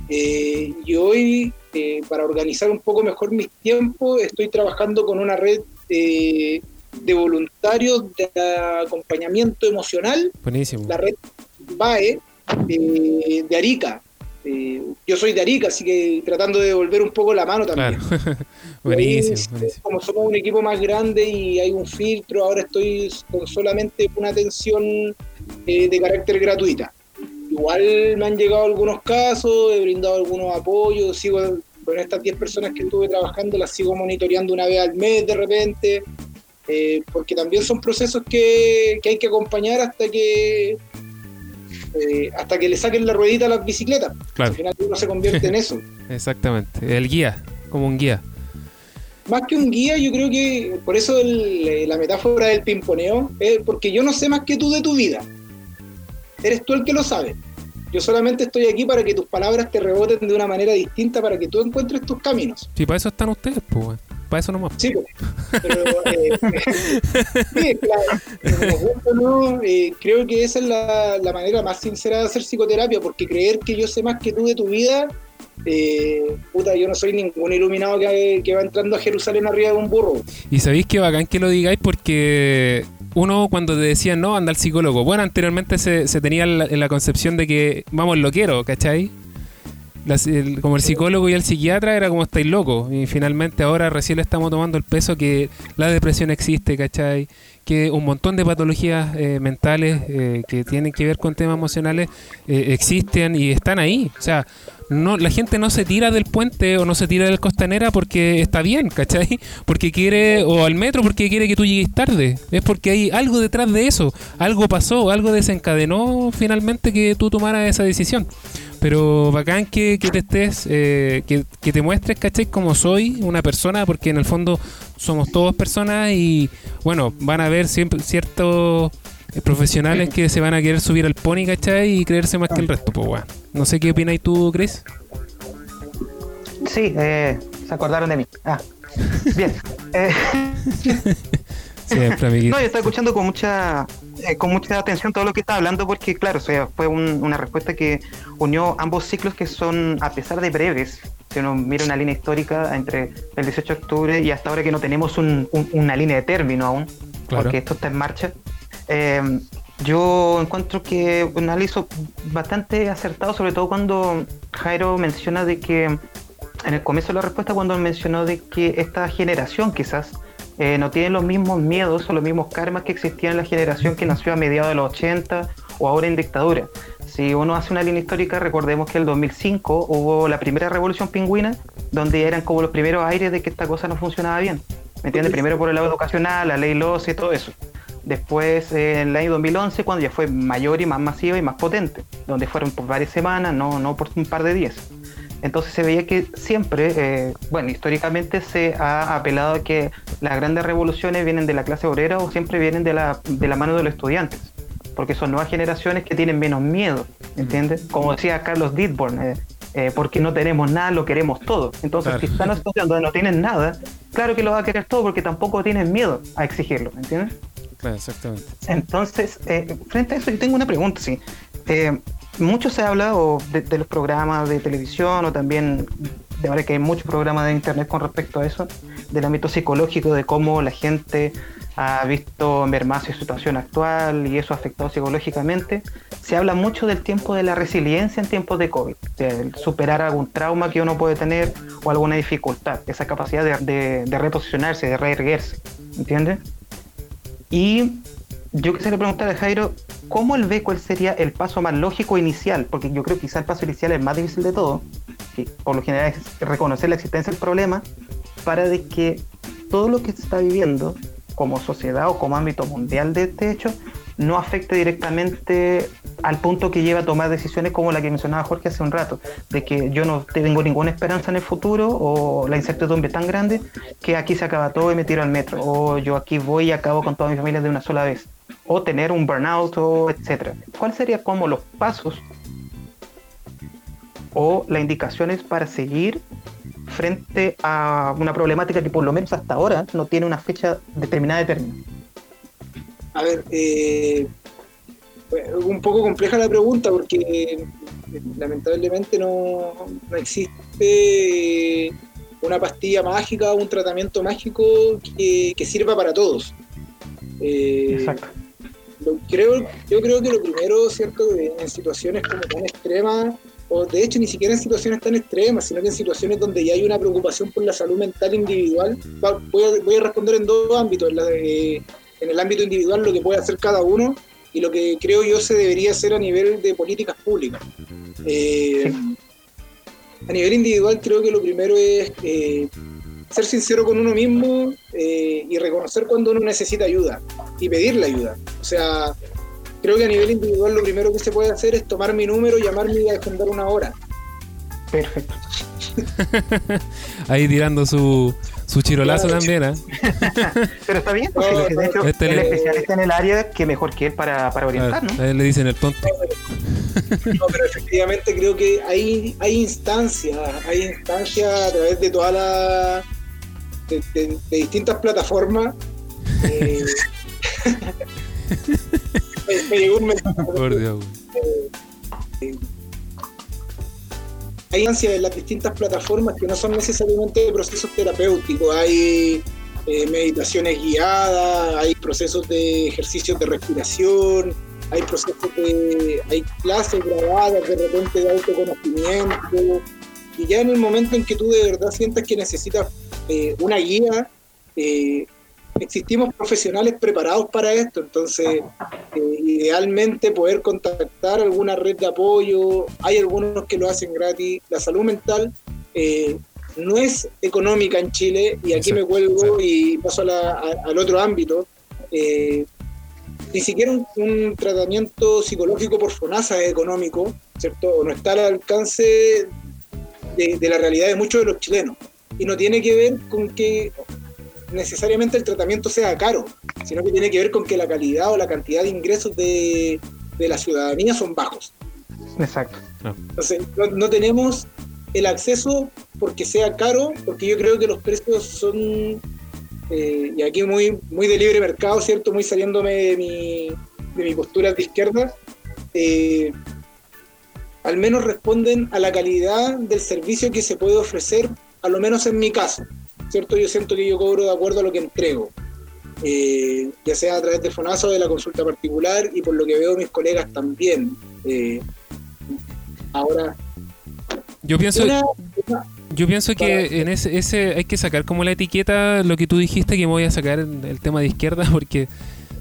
eh, y hoy, eh, para organizar un poco mejor mis tiempos, estoy trabajando con una red eh, de voluntarios de acompañamiento emocional, Buenísimo. la red BAE eh, de Arica. Yo soy de Arica, así que tratando de devolver un poco la mano también. Claro. buenísimo. Como somos un equipo más grande y hay un filtro, ahora estoy con solamente una atención eh, de carácter gratuita. Igual me han llegado algunos casos, he brindado algunos apoyos, sigo con estas 10 personas que estuve trabajando, las sigo monitoreando una vez al mes de repente, eh, porque también son procesos que, que hay que acompañar hasta que eh, hasta que le saquen la ruedita a las bicicletas. Claro, Al final uno se convierte en eso. exactamente. El guía, como un guía. Más que un guía, yo creo que por eso el- eh, la metáfora del pimponeo, es porque yo no sé más que tú de tu vida. Eres tú el que lo sabe. Yo solamente estoy aquí para que tus palabras te reboten de una manera distinta para que tú encuentres tus caminos. Sí, para eso están ustedes, pues. Para eso nomás. Sí, pues. pero eh, sí, claro, no, eh, creo que esa es la, la manera más sincera de hacer psicoterapia, porque creer que yo sé más que tú de tu vida, eh, puta, yo no soy ningún iluminado que, que va entrando a Jerusalén arriba de un burro. Y sabéis que bacán que lo digáis porque uno cuando te decían no, anda al psicólogo. Bueno, anteriormente se, se tenía la, la concepción de que vamos, lo quiero, ¿cachai? Las- el- como el psicólogo y el psiquiatra era como estáis locos. Y finalmente ahora recién le estamos tomando el peso que la depresión existe, ¿cachai? Que un montón de patologías eh, mentales eh, que tienen que ver con temas emocionales eh, existen y están ahí. O sea, no, la gente no se tira del puente o no se tira del costanera porque está bien, ¿cachai? Porque quiere, o al metro porque quiere que tú llegues tarde. Es porque hay algo detrás de eso. Algo pasó, algo desencadenó finalmente que tú tomaras esa decisión. Pero bacán que, te estés, eh, que, que te muestres, ¿cachai? Como soy una persona, porque en el fondo somos todos personas y, bueno, van a haber siempre ciertos eh, profesionales que se van a querer subir al pony, ¿cachai? Y creerse más que el resto, pues, bueno. No sé qué opinas tú, Chris. Sí, eh, se acordaron de mí. Ah, bien. Eh, Siempre, amiguito. no, yo estaba escuchando con mucha eh, con mucha atención todo lo que estaba hablando porque, claro, o sea, fue un- una respuesta que unió ambos ciclos que son, a pesar de breves, si uno mira una línea histórica entre el 18 de octubre y hasta ahora que no tenemos un- un- una línea de término aún, Claro. porque esto está en marcha. eh, yo encuentro que un análisis bastante acertado, sobre todo cuando Jairo menciona de que en el comienzo de la respuesta cuando mencionó de que esta generación quizás eh, no tiene los mismos miedos o los mismos karmas que existían en la generación que nació a mediados de los 80 o ahora en dictadura. Si uno hace una línea histórica, recordemos que en el 2005 hubo la primera revolución pingüina, donde eran como los primeros aires de que esta cosa no funcionaba bien. ¿Me entiendes? Primero por el lado educacional, la ley LOS y todo eso. Después, eh, en el año 2011, cuando ya fue mayor y más masiva y más potente, donde fueron por varias semanas, no, no por un par de días. Entonces se veía que siempre, eh, bueno, históricamente se ha apelado a que las grandes revoluciones vienen de la clase obrera o siempre vienen de la, de la mano de los estudiantes, porque son nuevas generaciones que tienen menos miedo, ¿entiendes? Como decía Carlos Dittborn, eh, eh, porque no tenemos nada, lo queremos todo. Entonces, Claro. si están en una situación donde no tienen nada, claro que lo va a querer todo porque tampoco tienen miedo a exigirlo, ¿entiendes? Claro, exactamente. Entonces, eh, frente a eso, yo tengo una pregunta, sí. Eh, mucho se habla o de, de los programas de televisión o también de ahora que hay muchos programas de internet con respecto a eso, del ámbito psicológico, de cómo la gente ha visto mermar su situación actual y eso ha afectado psicológicamente, se habla mucho del tiempo de la resiliencia en tiempos de COVID, de superar algún trauma que uno puede tener o alguna dificultad, esa capacidad de, de reposicionarse, de reerguerse, ¿entiendes? Y yo quisiera preguntar a Jairo, ¿cómo él ve cuál sería el paso más lógico inicial? Porque yo creo que quizá el paso inicial es más difícil de todo, que por lo general es reconocer la existencia del problema, para de que todo lo que se está viviendo como sociedad o como ámbito mundial de este hecho no afecte directamente al punto que lleva a tomar decisiones como la que mencionaba Jorge hace un rato, de que yo no tengo ninguna esperanza en el futuro o la incertidumbre es tan grande que aquí se acaba todo y me tiro al metro, o yo aquí voy y acabo con toda mi familia de una sola vez, o tener un burnout, o etcétera. ¿Cuál sería como los pasos o las indicaciones para seguir frente a una problemática que por lo menos hasta ahora no tiene una fecha determinada de término? A ver, eh, un poco compleja la pregunta porque eh, lamentablemente no, no existe una pastilla mágica o un tratamiento mágico que, sirva para todos. Eh, Exacto. Creo, yo creo que lo primero, ¿cierto? En situaciones como tan extremas, o de hecho ni siquiera en situaciones tan extremas, sino que en situaciones donde ya hay una preocupación por la salud mental individual, voy a, voy a responder en dos ámbitos, en, la de, en el ámbito individual lo que puede hacer cada uno y lo que creo yo se debería hacer a nivel de políticas públicas. Eh, a nivel individual creo que lo primero es eh, ser sincero con uno mismo eh, y reconocer cuando uno necesita ayuda y pedirle ayuda. O sea, creo que a nivel individual lo primero que se puede hacer es tomar mi número, llamarme y agendar una hora. Perfecto. Ahí tirando su, su chirolazo también, ¿eh? Pero está bien, porque de hecho este el especialista en el área, que mejor que él para, para orientar, ¿no? A él le dicen el tonto. No, pero efectivamente creo que hay, hay instancias, hay instancias a través de todas las. De, distintas plataformas. Eh, me, llegó un mensaje. Por Dios. Eh, hay ansia en las distintas plataformas que no son necesariamente procesos terapéuticos, hay eh, meditaciones guiadas, hay procesos de ejercicios de respiración, hay procesos de, hay clases grabadas de repente de autoconocimiento, y ya en el momento en que tú de verdad sientas que necesitas eh, una guía, eh, existimos profesionales preparados para esto, entonces eh, idealmente poder contactar alguna red de apoyo, hay algunos que lo hacen gratis, la salud mental no es económica en Chile y aquí me cuelgo y paso al otro ámbito. Eh, ni siquiera un, tratamiento psicológico por FONASA es económico, ¿cierto? O no está al alcance de, de la realidad de muchos de los chilenos. Y no tiene que ver con que necesariamente el tratamiento sea caro, sino que tiene que ver con que la calidad o la cantidad de ingresos de, la ciudadanía son bajos. Exacto. Entonces, no, tenemos el acceso porque sea caro, porque yo creo que los precios son, eh, y aquí muy, muy de libre mercado, ¿cierto? Muy saliéndome de mi, de mi postura de izquierda, eh, al menos responden a la calidad del servicio que se puede ofrecer, a lo menos en mi caso. ¿cierto? Yo siento que yo cobro de acuerdo a lo que entrego, eh, ya sea a través de FONASA o de la consulta particular, y por lo que veo mis colegas también. Eh, ahora... Yo pienso... yo pienso que en ese, ese hay que sacar como la etiqueta lo que tú dijiste que me voy a sacar el tema de izquierda porque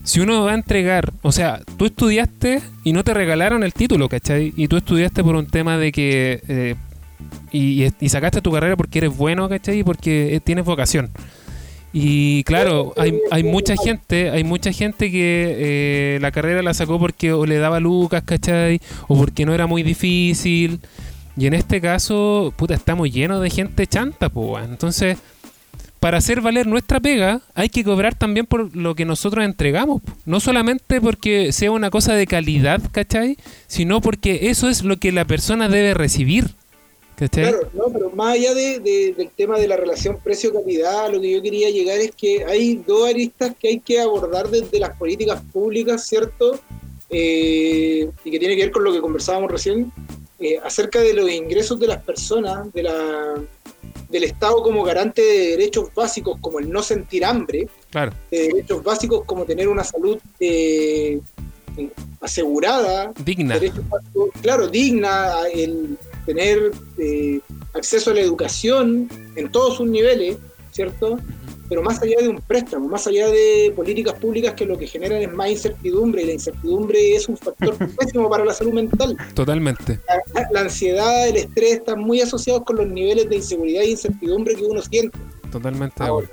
si uno va a entregar, o sea, tú estudiaste y no te regalaron el título, ¿cachai? Y tú estudiaste por un tema de que eh, y, sacaste tu carrera porque eres bueno, ¿cachai? Porque eh, tienes vocación. Y claro, hay, hay mucha gente, hay mucha gente que eh, la carrera la sacó porque o le daba lucas, ¿cachai? O porque no era muy difícil. Y en este caso, puta, estamos llenos de gente chanta, pues. Entonces, para hacer valer nuestra pega, hay que cobrar también por lo que nosotros entregamos. No solamente porque sea una cosa de calidad, ¿cachai? Sino porque eso es lo que la persona debe recibir. Claro, no, pero más allá de, del tema de la relación precio-calidad, lo que yo quería llegar es que hay dos aristas que hay que abordar desde las políticas públicas, ¿cierto? Eh, y que tiene que ver con lo que conversábamos recién. eh, acerca de los ingresos de las personas, de la, del Estado como garante de derechos básicos como el no sentir hambre, Claro. de derechos básicos como tener una salud eh, asegurada, Digna. básicos, claro, digna, el tener eh, acceso a la educación en todos sus niveles, ¿cierto? Pero más allá de un préstamo, más allá de políticas públicas que lo que generan es más incertidumbre, y la incertidumbre es un factor pésimo para la salud mental. Totalmente. La, la ansiedad, el estrés están muy asociados con los niveles de inseguridad e incertidumbre que uno siente. Totalmente Ahora.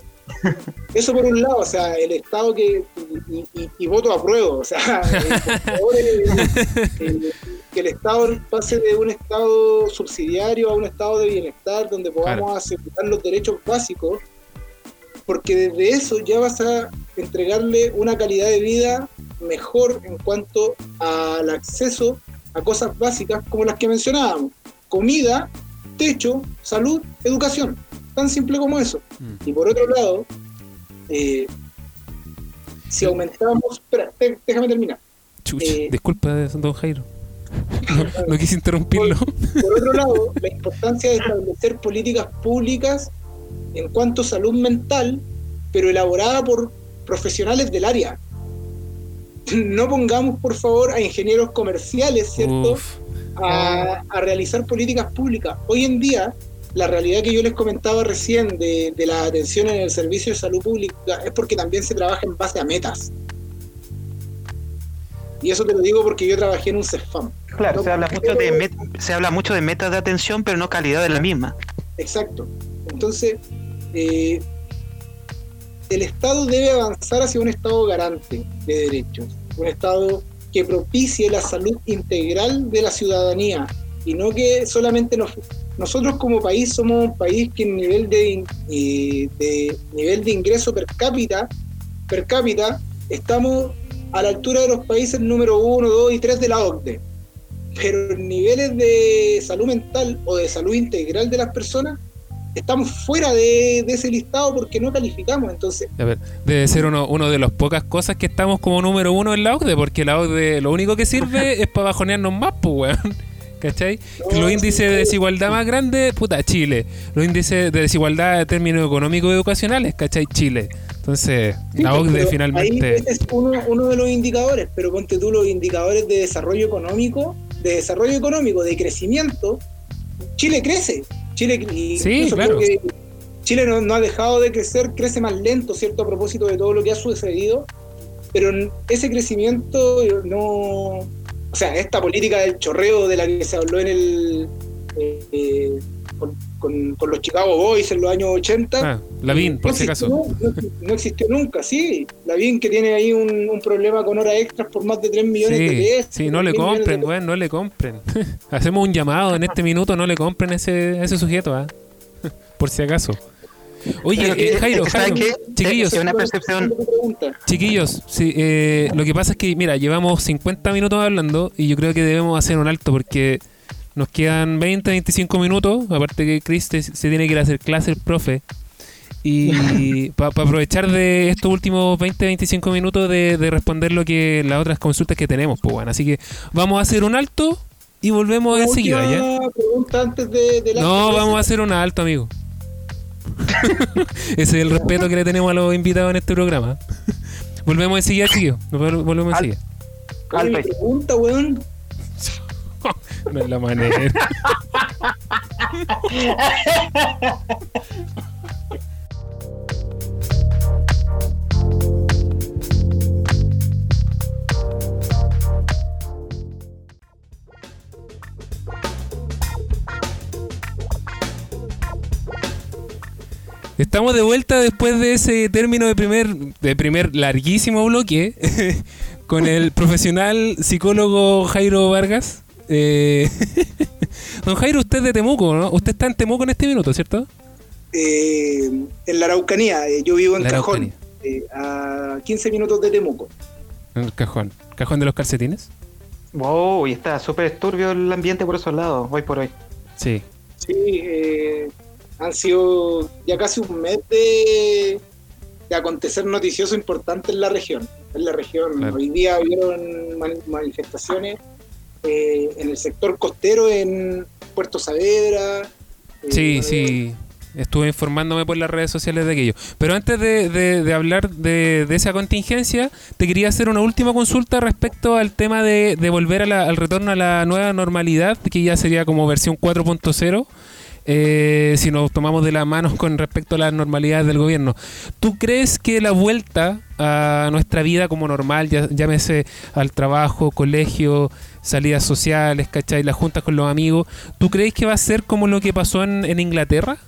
Eso por un lado, o sea, el Estado que. y, y- y voto a prueba, o sea, por favor, eh, que el Estado pase de un Estado subsidiario a un Estado de bienestar donde podamos Claro. asegurar los derechos básicos, porque desde eso ya vas a entregarle una calidad de vida mejor en cuanto al acceso a cosas básicas como las que mencionábamos: comida, techo, salud, educación. Tan simple como eso. Mm. Y por otro lado, eh, si aumentamos. Espera, déjame terminar. Chucha, Eh, disculpa, don Jairo. No, no quise interrumpirlo. Por otro lado, la importancia de establecer políticas públicas en cuanto a salud mental, pero elaborada por profesionales del área. No pongamos, por favor, a ingenieros comerciales, ¿cierto? A realizar políticas públicas. Hoy en día, la realidad que yo les comentaba recién de, de la atención en el servicio de salud pública es porque también se trabaja en base a metas. Y eso te lo digo porque yo trabajé en un CEFAM. Claro, Se habla mucho de met- se habla mucho de metas de atención, pero no calidad de la misma. Exacto. Entonces, eh, el Estado debe avanzar hacia un Estado garante de derechos, un Estado que propicie la salud integral de la ciudadanía y no que solamente nos... Nosotros como país somos un país que en nivel de, eh, de nivel de ingreso per cápita, per cápita, estamos a la altura de los países número 1, 2 y 3 de la OCDE. Pero en niveles de salud mental o de salud integral de las personas, estamos fuera de, de ese listado porque no calificamos. Entonces, a ver, debe ser uno, uno de las pocas cosas que estamos como número uno en la OCDE, porque la OCDE lo único que sirve es para bajonearnos más, pues, weón. ¿Cachai? No, Los índices sí, de desigualdad más grandes, puta, Chile. Los índices de desigualdad en términos económicos y educacionales, ¿cachai? Chile. Entonces, Sí, la OCDE Ahí finalmente. ese es uno, uno de los indicadores, pero ponte tú los indicadores de desarrollo económico, de desarrollo económico, de crecimiento. Chile crece. Chile, Sí, claro. Chile no, no ha dejado de crecer, crece más lento, ¿cierto? A propósito de todo lo que ha sucedido. Pero ese crecimiento eh, no. O sea, esta política del chorreo de la que se habló en el. eh, con, con- con los Chicago Boys en los años 80. Ah, Lavín, por si acaso. No, no existió nunca, sí. Lavín que tiene ahí un, un problema con horas extras por más de 3 millones de Sí, pesos. sí, no le 3 millones de compren, weón, no le compren. Hacemos un llamado en este minuto, no le compren ese, a ese sujeto, ¿ah? Por si acaso. Oye, que- eh, Jairo, que ¿saben Jairo, qué? chiquillos, una percepción. Chiquillos, sí, eh, lo que pasa es que, mira, llevamos 50 minutos hablando y yo creo que debemos hacer un alto porque nos quedan 20, 25 minutos, aparte que Chris te- se tiene que ir a hacer clase el profe. Y para aprovechar de estos últimos 20, 25 minutos de, de responder lo que las otras consultas que tenemos, pues bueno. Así que vamos a hacer un alto y volvemos enseguida, ¿ya? última pregunta antes de, de la No, vamos a hacer un alto, amigo. Ese es el respeto que le tenemos a los invitados en este programa. volvemos enseguida, chiquillos. Nos vol- Volvemos Al- enseguida. Oye, mi Alto. pregunta, weón. No es la manera. Estamos de vuelta después de ese término de primer, de primer larguísimo bloque con el profesional psicólogo Jairo Vargas. Eh, don Jairo, usted es de Temuco, ¿no? Usted está en Temuco en este minuto, ¿cierto? Eh, en la Araucanía, eh, yo vivo en La Cajón, eh, a 15 minutos de Temuco. En el cajón. ¿Cajón de los calcetines? Wow, y está súper turbio el ambiente por esos lados, hoy por hoy. Sí. Sí, eh, han sido ya casi un mes de, de acontecer noticioso importante en la región. En la región. Claro. Hoy día hubieron man- manifestaciones eh, en el sector costero en Puerto Saavedra. eh, Sí, sí. Estuve informándome por las redes sociales de aquello. Pero antes de, de- de hablar de, de esa contingencia, te quería hacer una última consulta respecto al tema de, de volver a la- al retorno a la nueva normalidad, que ya sería como versión 4.0. eh, si nos tomamos de las manos con respecto a las normalidades del gobierno. ¿Tú crees que la vuelta a nuestra vida como normal, ya, llámese al trabajo, colegio, salidas sociales, ¿cachai? Las juntas con los amigos, ¿tú crees que va a ser como lo que pasó en, en Inglaterra?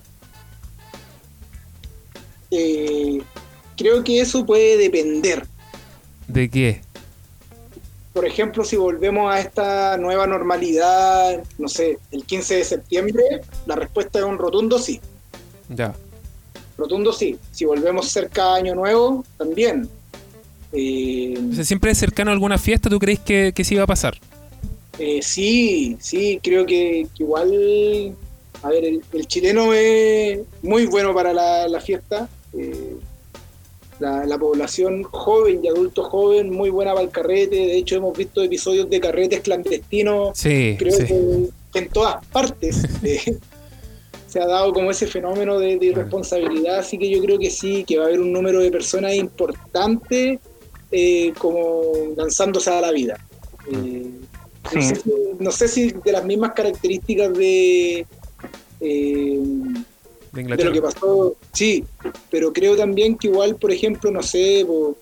eh, creo que eso puede depender. ¿De qué? Por ejemplo, si volvemos a esta nueva normalidad, no sé, el 15 de septiembre, la respuesta es un rotundo sí. Ya. Rotundo sí. Si volvemos cerca a Año Nuevo, también. Eh, O sea, siempre cercano a alguna fiesta, ¿tú crees que, que sí va a pasar? eh, sí, sí, creo que, que igual, a ver, el, el chileno es muy bueno para la, la fiesta. eh, la, la población joven y adulto joven, muy buena para el carrete. De hecho, hemos visto episodios de carretes clandestinos Sí, creo sí. que, en todas partes eh, se ha dado como ese fenómeno de, de irresponsabilidad, así que yo creo que sí, que va a haber un número de personas importante eh, como lanzándose a la vida. Eh, no, sé si, no sé si de las mismas características de, eh, De lo que pasó, sí, pero creo también que igual, por ejemplo, no sé, po,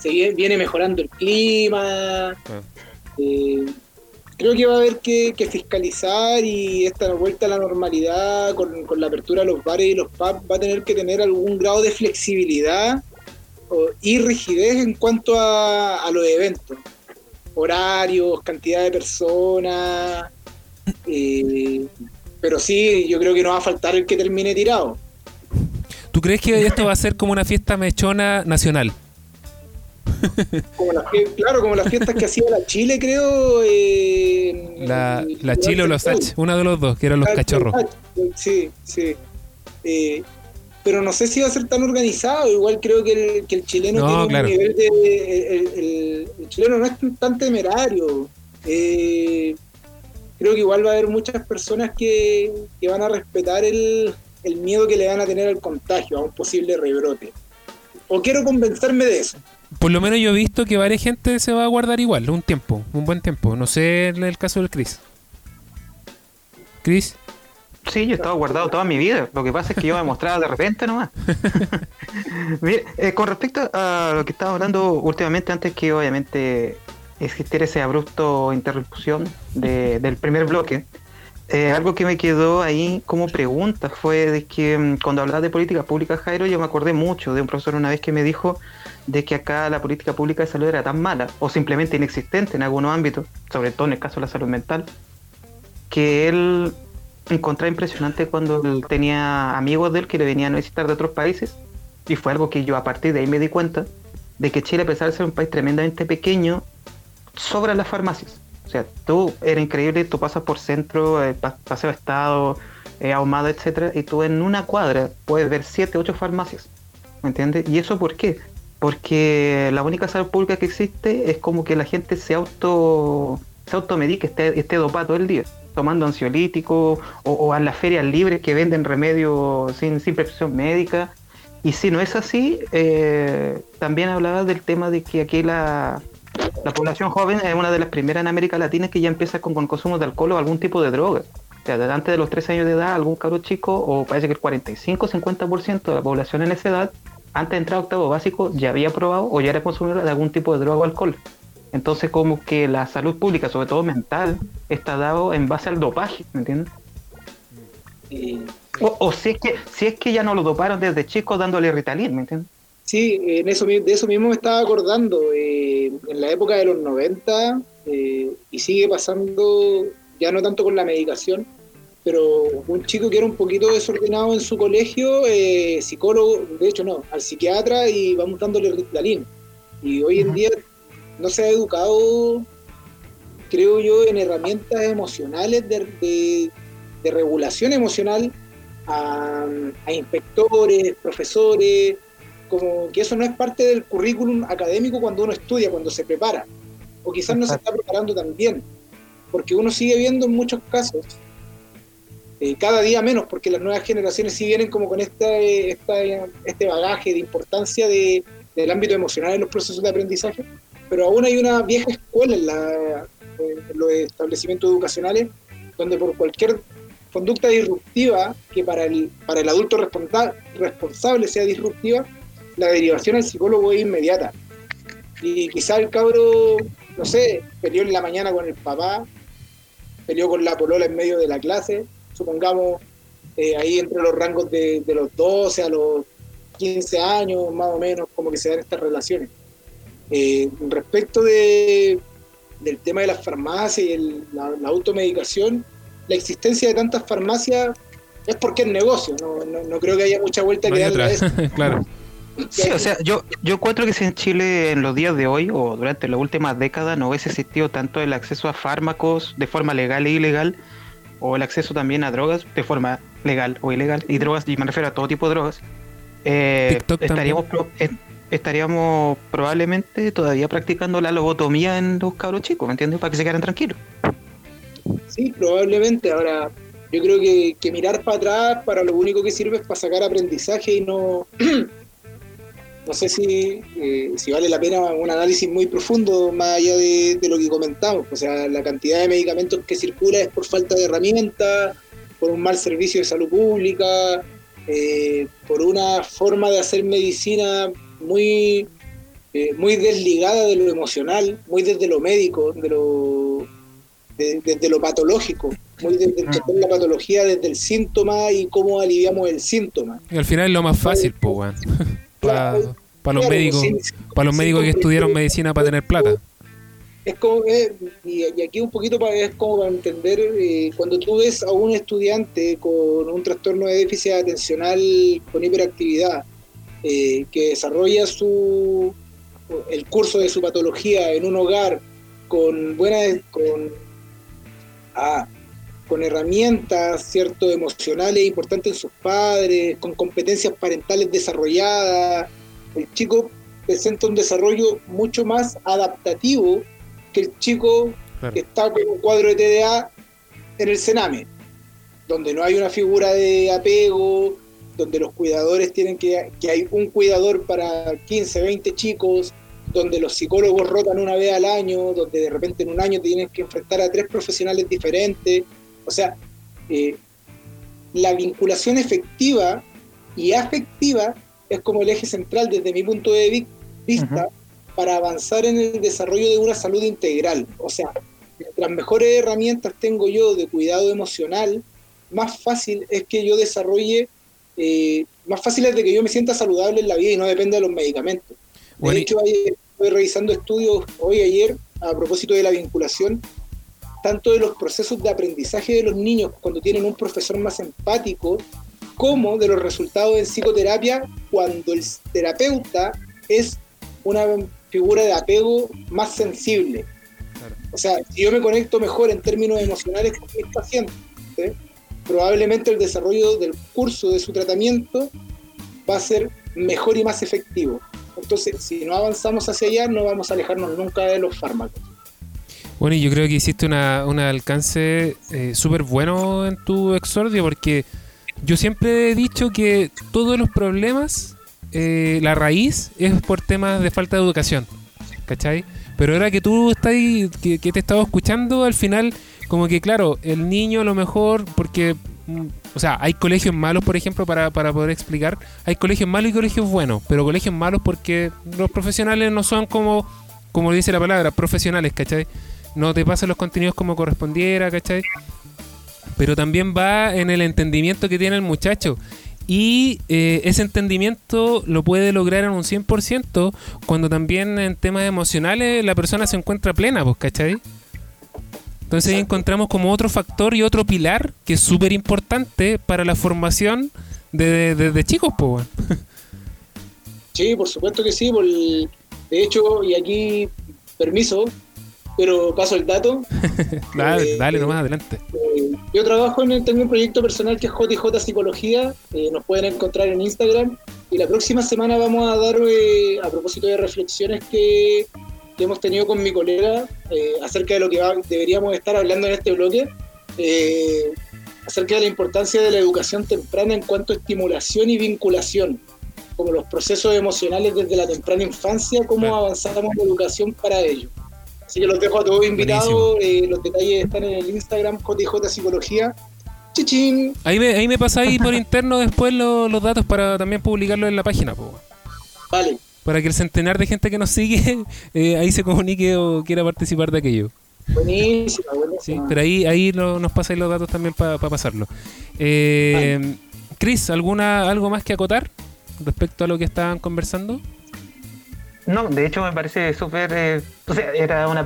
se vie- viene mejorando el clima, Ah. eh, creo que va a haber que, que fiscalizar y esta vuelta a la normalidad con, con la apertura de los bares y los pubs va a tener que tener algún grado de flexibilidad o- y rigidez en cuanto a, a los eventos, horarios, cantidad de personas. eh, pero sí, yo creo que no va a faltar el que termine tirado. ¿Tú crees que esto va a ser como una fiesta mechona nacional? Como fie- claro, como las fiestas que hacía la Chile, creo. eh, La, en- la Chile o los. H, uno de los dos, que eran los cachorros. Sí, sí. Eh, pero no sé si va a ser tan organizado. Igual creo que el, que el chileno No, tiene claro. un nivel de. El, el- el chileno no es tan temerario. Eh, creo que igual va a haber muchas personas que, que van a respetar el, el miedo que le van a tener al contagio, a un posible rebrote. O quiero convencerme de eso. Por lo menos yo he visto que varias gente se va a guardar igual, un tiempo, un buen tiempo. No sé en el caso del Chris. Chris, Sí, yo estaba guardado toda mi vida. Lo que pasa es que yo me mostraba de repente nomás. Mire, eh, con respecto a lo que estaba hablando últimamente, antes que obviamente existiera esa abrupto interrupción de- del primer bloque, eh, algo que me quedó ahí como pregunta fue de que mm, cuando hablaba de política pública, Jairo, yo me acordé mucho de un profesor una vez que me dijo de que acá la política pública de salud era tan mala o simplemente inexistente en algunos ámbitos, sobre todo en el caso de la salud mental, que él encontraba impresionante cuando él tenía amigos de él que le venían a visitar de otros países y fue algo que yo a partir de ahí me di cuenta de que Chile a pesar de ser un país tremendamente pequeño sobran las farmacias o sea tú era increíble tú pasas por centro eh, Pa- paseo estado eh, ahumada etcétera y tú en una cuadra puedes ver siete ocho farmacias ¿me entiendes? y eso por qué porque la única salud pública que existe es como que la gente se auto se automedique, esté, esté dopado todo el día, tomando ansiolíticos o, o a las ferias libres que venden remedios sin, sin prescripción médica. Y si no es así, eh, también hablaba del tema de que aquí la, la población joven es una de las primeras en América Latina que ya empieza con, con consumo de alcohol o algún tipo de droga. O sea, antes de los 13 años de edad, algún cabro chico, o parece que el 45-50% de la población en esa edad, antes de entrar a octavo básico, ya había probado o ya era consumidor de algún tipo de droga o alcohol. Entonces como que la salud pública, sobre todo mental, está dado en base al dopaje, ¿me entiendes? O, o si es que si es que ya no lo doparon desde chico dándole Ritalin, ¿me entiendes? Sí, en eso, de eso mismo me estaba acordando. eh, en la época de los 90, eh, y sigue pasando, ya no tanto con la medicación, pero un chico que era un poquito desordenado en su colegio, eh, psicólogo, de hecho no, al psiquiatra y vamos dándole Ritalin. Y hoy en día no se ha educado, creo yo, en herramientas emocionales de, de- de regulación emocional a, a inspectores, profesores, como que eso no es parte del currículum académico cuando uno estudia, cuando se prepara, o quizás no se está preparando tan bien. porque uno sigue viendo en muchos casos, eh, cada día menos, porque las nuevas generaciones sí vienen como con esta, este bagaje de importancia de, del ámbito emocional en los procesos de aprendizaje, pero aún hay una vieja escuela en, la, en los establecimientos educacionales donde por cualquier conducta disruptiva que para el, para el adulto responsable sea disruptiva, la derivación al psicólogo es inmediata. Y quizá el cabro, no sé, peleó en la mañana con el papá, peleó con la polola en medio de la clase, supongamos eh, ahí entre los rangos de, los 12 a los 15 años, más o menos, como que se dan estas relaciones. Eh, respecto de, del tema de las farmacias y la, automedicación, la existencia de tantas farmacias es porque es negocio, no, no, creo que haya mucha vuelta que darle a eso. claro. Sí, o sea, yo, yo encuentro que si en Chile en los días de hoy o durante la última década no hubiese existido tanto el acceso a fármacos de forma legal e ilegal, o el acceso también a drogas de forma legal o ilegal, y drogas, y me refiero a todo tipo de drogas, eh, estaríamos, estaríamos probablemente todavía practicando la lobotomía en los cabros chicos, ¿me entiendes? Para que se quedaran tranquilos. Sí, probablemente. Ahora, yo creo que, mirar para atrás para lo único que sirve es para sacar aprendizaje y no... no sé si, eh, si vale la pena un análisis muy profundo más allá de, lo que comentamos. O sea, la cantidad de medicamentos que circula es por falta de herramientas, por un mal servicio de salud pública, eh, por una forma de hacer medicina muy, eh, muy desligada de lo emocional, muy desde lo médico, de lo, desde lo patológico, muy desde mm. la patología desde el síntoma y cómo aliviamos el síntoma. Y al final es lo más fácil, pues, para, los médicos, para los médicos que estudiaron medicina para tener plata. Es como, eh, y, aquí un poquito para, es como para entender, eh, cuando tú ves a un estudiante con un trastorno de déficit atencional con hiperactividad, eh, que desarrolla su el curso de su patología en un hogar con buenas con, ah, con herramientas cierto emocionales importantes en sus padres con competencias parentales desarrolladas. El chico presenta un desarrollo mucho más adaptativo que el chico que está con un cuadro de TDA en el Sename donde no hay una figura de apego donde los cuidadores tienen que, que hay un cuidador para 15, 20 chicos, donde los psicólogos rotan una vez al año, donde de repente en un año tienes que enfrentar a tres profesionales diferentes. O sea, eh, la vinculación efectiva y afectiva es como el eje central desde mi punto de vista para avanzar en el desarrollo de una salud integral. O sea, mientras mejores herramientas tengo yo de cuidado emocional, más fácil es que yo desarrolle eh, más fácil es de que yo me sienta saludable en la vida y no dependa de los medicamentos. De hecho, estoy revisando estudios hoy ayer a propósito de la vinculación, tanto de los procesos de aprendizaje de los niños cuando tienen un profesor más empático, como de los resultados en psicoterapia cuando el terapeuta es una figura de apego más sensible. O sea, si yo me conecto mejor en términos emocionales con mis pacientes, probablemente el desarrollo del curso de su tratamiento va a ser mejor y más efectivo. Entonces, si no avanzamos hacia allá, no vamos a alejarnos nunca de los fármacos. Bueno, y yo creo que hiciste una, un alcance eh, súper bueno en tu exordio, porque yo siempre he dicho que todos los problemas, eh, la raíz es por temas de falta de educación, ¿cachai? Pero ahora que tú estás que, que te he estado escuchando, al final como que claro, el niño a lo mejor, porque, mm, o sea, hay colegios malos, por ejemplo, para, para poder explicar, hay colegios malos y colegios buenos, pero colegios malos porque los profesionales no son como, como dice la palabra, profesionales, ¿cachai? No te pasan los contenidos como correspondiera, ¿cachai? Pero también va en el entendimiento que tiene el muchacho. Y eh, ese entendimiento lo puede lograr en un 100% cuando también en temas emocionales la persona se encuentra plena, pues, ¿cachai? Entonces ahí encontramos como otro factor y otro pilar que es súper importante para la formación de, chicos, pues. Sí, por supuesto que sí. de hecho, y aquí, permiso, pero paso el dato. dale, eh, dale nomás, adelante. Eh, yo trabajo en tengo un proyecto personal que es JJ Psicología, eh, nos pueden encontrar en Instagram y la próxima semana vamos a dar, a propósito de reflexiones que, que hemos tenido con mi colega eh, acerca de lo que deberíamos estar hablando en este bloque, eh, acerca de la importancia de la educación temprana en cuanto a estimulación y vinculación, como los procesos emocionales desde la temprana infancia, cómo avanzamos en la educación para ello. Así que los dejo a todos invitados, eh, los detalles están en el Instagram JJ Psicología. Chichín. Ahí me, ahí me pasáis por interno después los datos para también publicarlo en la página. Vale. Para que el centenar de gente que nos sigue eh, ahí se comunique o quiera participar de aquello. Buenísima, buenísima. Sí, pero ahí, ahí nos pasáis los datos también para pasarlo. Eh, Chris, ¿alguna, ¿algo más que acotar respecto a lo que estaban conversando? No, de hecho me parece súper... Eh, o sea, era una,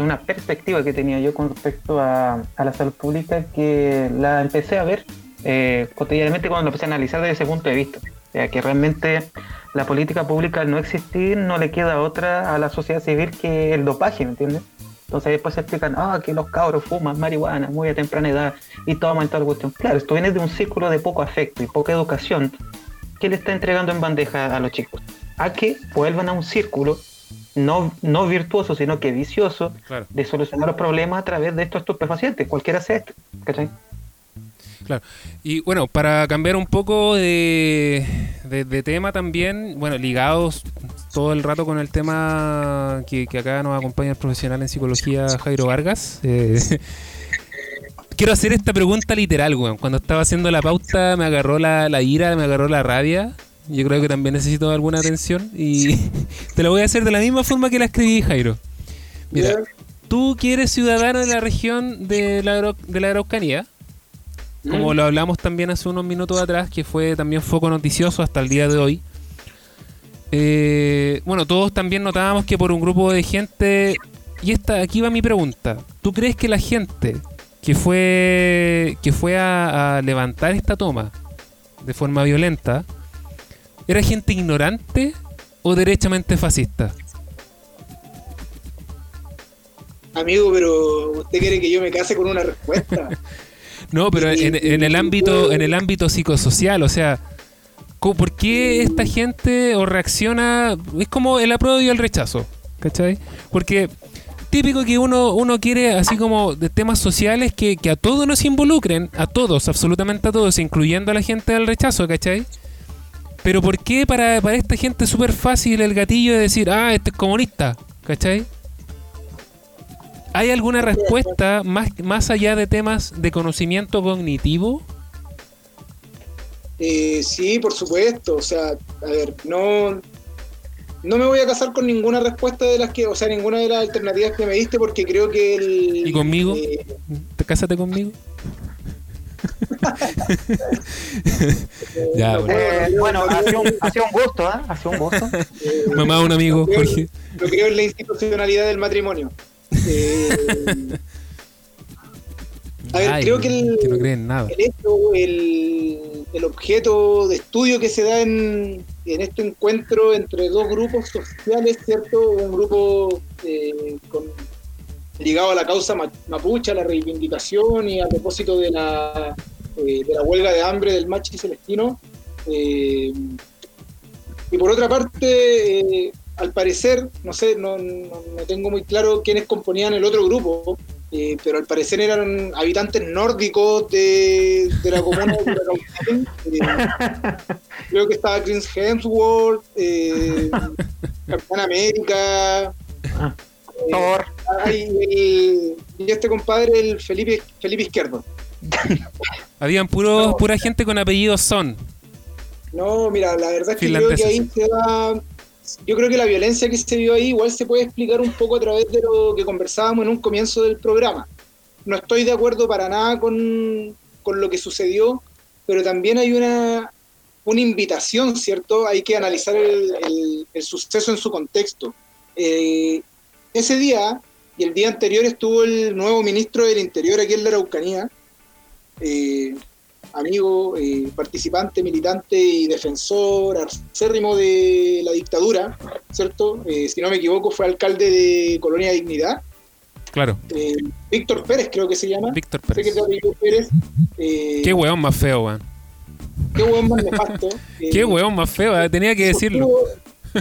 una perspectiva que tenía yo con respecto a, la salud pública que la empecé a ver eh, cotidianamente cuando lo empecé a analizar desde ese punto de vista. O sea, que realmente la política pública al no existir no le queda otra a la sociedad civil que el dopaje, ¿me entiendes? Entonces después se explican, ah, que los cabros fuman marihuana muy a temprana edad y toman toda la cuestión. Claro, esto viene de un círculo de poco afecto y poca educación que le está entregando en bandeja a los chicos a que vuelvan a un círculo no, no virtuoso, sino que vicioso, de solucionar los problemas a través de estos estupefacientes, cualquiera sea esto. ¿cachai? Claro. Y bueno, para cambiar un poco de, de, tema también, bueno, ligados todo el rato con el tema que, acá nos acompaña el profesional en psicología Jairo Vargas. Eh, quiero hacer esta pregunta literal, weón. Cuando estaba haciendo la pauta me agarró la, la ira, me agarró la rabia yo creo que también necesito alguna atención y te la voy a hacer de la misma forma que la escribí, Jairo. Mira, tú que eres ciudadano de la región de la, de la Araucanía, como lo hablamos también hace unos minutos atrás, que fue también foco noticioso hasta el día de hoy. Eh, bueno, todos también notábamos que por un grupo de gente, y esta, aquí va mi pregunta, ¿tú crees que la gente que fue, que fue a levantar esta toma de forma violenta, ¿Era gente ignorante o derechamente fascista? Amigo, pero usted quiere que yo me case con una respuesta. no, pero en, el ámbito, en el ámbito psicosocial, o sea, ¿por qué esta gente o reacciona? Es como el apruebo y el rechazo, ¿cachai? Porque típico que uno, uno quiere, así como de temas sociales, que, que a todos nos involucren, a todos, absolutamente a todos, incluyendo a la gente del rechazo, ¿cachai? Pero ¿por qué para, esta gente es súper fácil el gatillo de decir, ah, este es comunista? ¿Cachai? ¿Hay alguna respuesta más, más allá de temas de conocimiento cognitivo? Eh, sí, por supuesto. O sea, a ver, no, no me voy a casar con ninguna respuesta de las que, o sea, ninguna de las alternativas que me diste porque creo que el... ¿Y conmigo? Eh, ¿Te cásate conmigo? ya, bueno, ha, sido un, gusto, ¿eh? Ha sido un gusto. Mamá, un amigo, Jorge. Yo creo en la institucionalidad del matrimonio. Eh, a ver, creo que el, que no creen nada. El, el, objeto de estudio que se da en, en este encuentro entre dos grupos sociales, ¿cierto? Un grupo eh, con ligado a la causa mapucha, la reivindicación y a propósito de la, eh, de la huelga de hambre del machi celestino. Eh, y por otra parte, eh, al parecer, no sé, no, tengo muy claro quiénes componían el otro grupo, pero al parecer eran habitantes nórdicos de, la comuna de creo que estaba Chris Hemsworth, Capitán América. Ah. y este compadre, el Felipe, Felipe Izquierdo. Habían puro, pura gente con apellidos Son. No, mira, la verdad es que creo que ahí se da. Yo creo que la violencia que se vio ahí igual se puede explicar un poco a través de lo que conversábamos en un comienzo del programa. No estoy de acuerdo para nada con, lo que sucedió, pero también hay una, una invitación, ¿cierto? Hay que analizar el, suceso en su contexto. Eh, ese día y el día anterior estuvo el nuevo ministro del Interior aquí en la Araucanía, eh, amigo, eh, participante, militante y defensor acérrimo de la dictadura, ¿cierto? Eh, si no me equivoco, fue alcalde de Colonia Dignidad. Claro. Víctor Pérez, creo que se llama. Víctor Pérez. Qué hueón más feo, weón. Qué hueón más nefasto. Qué hueón más feo, tenía que decirlo.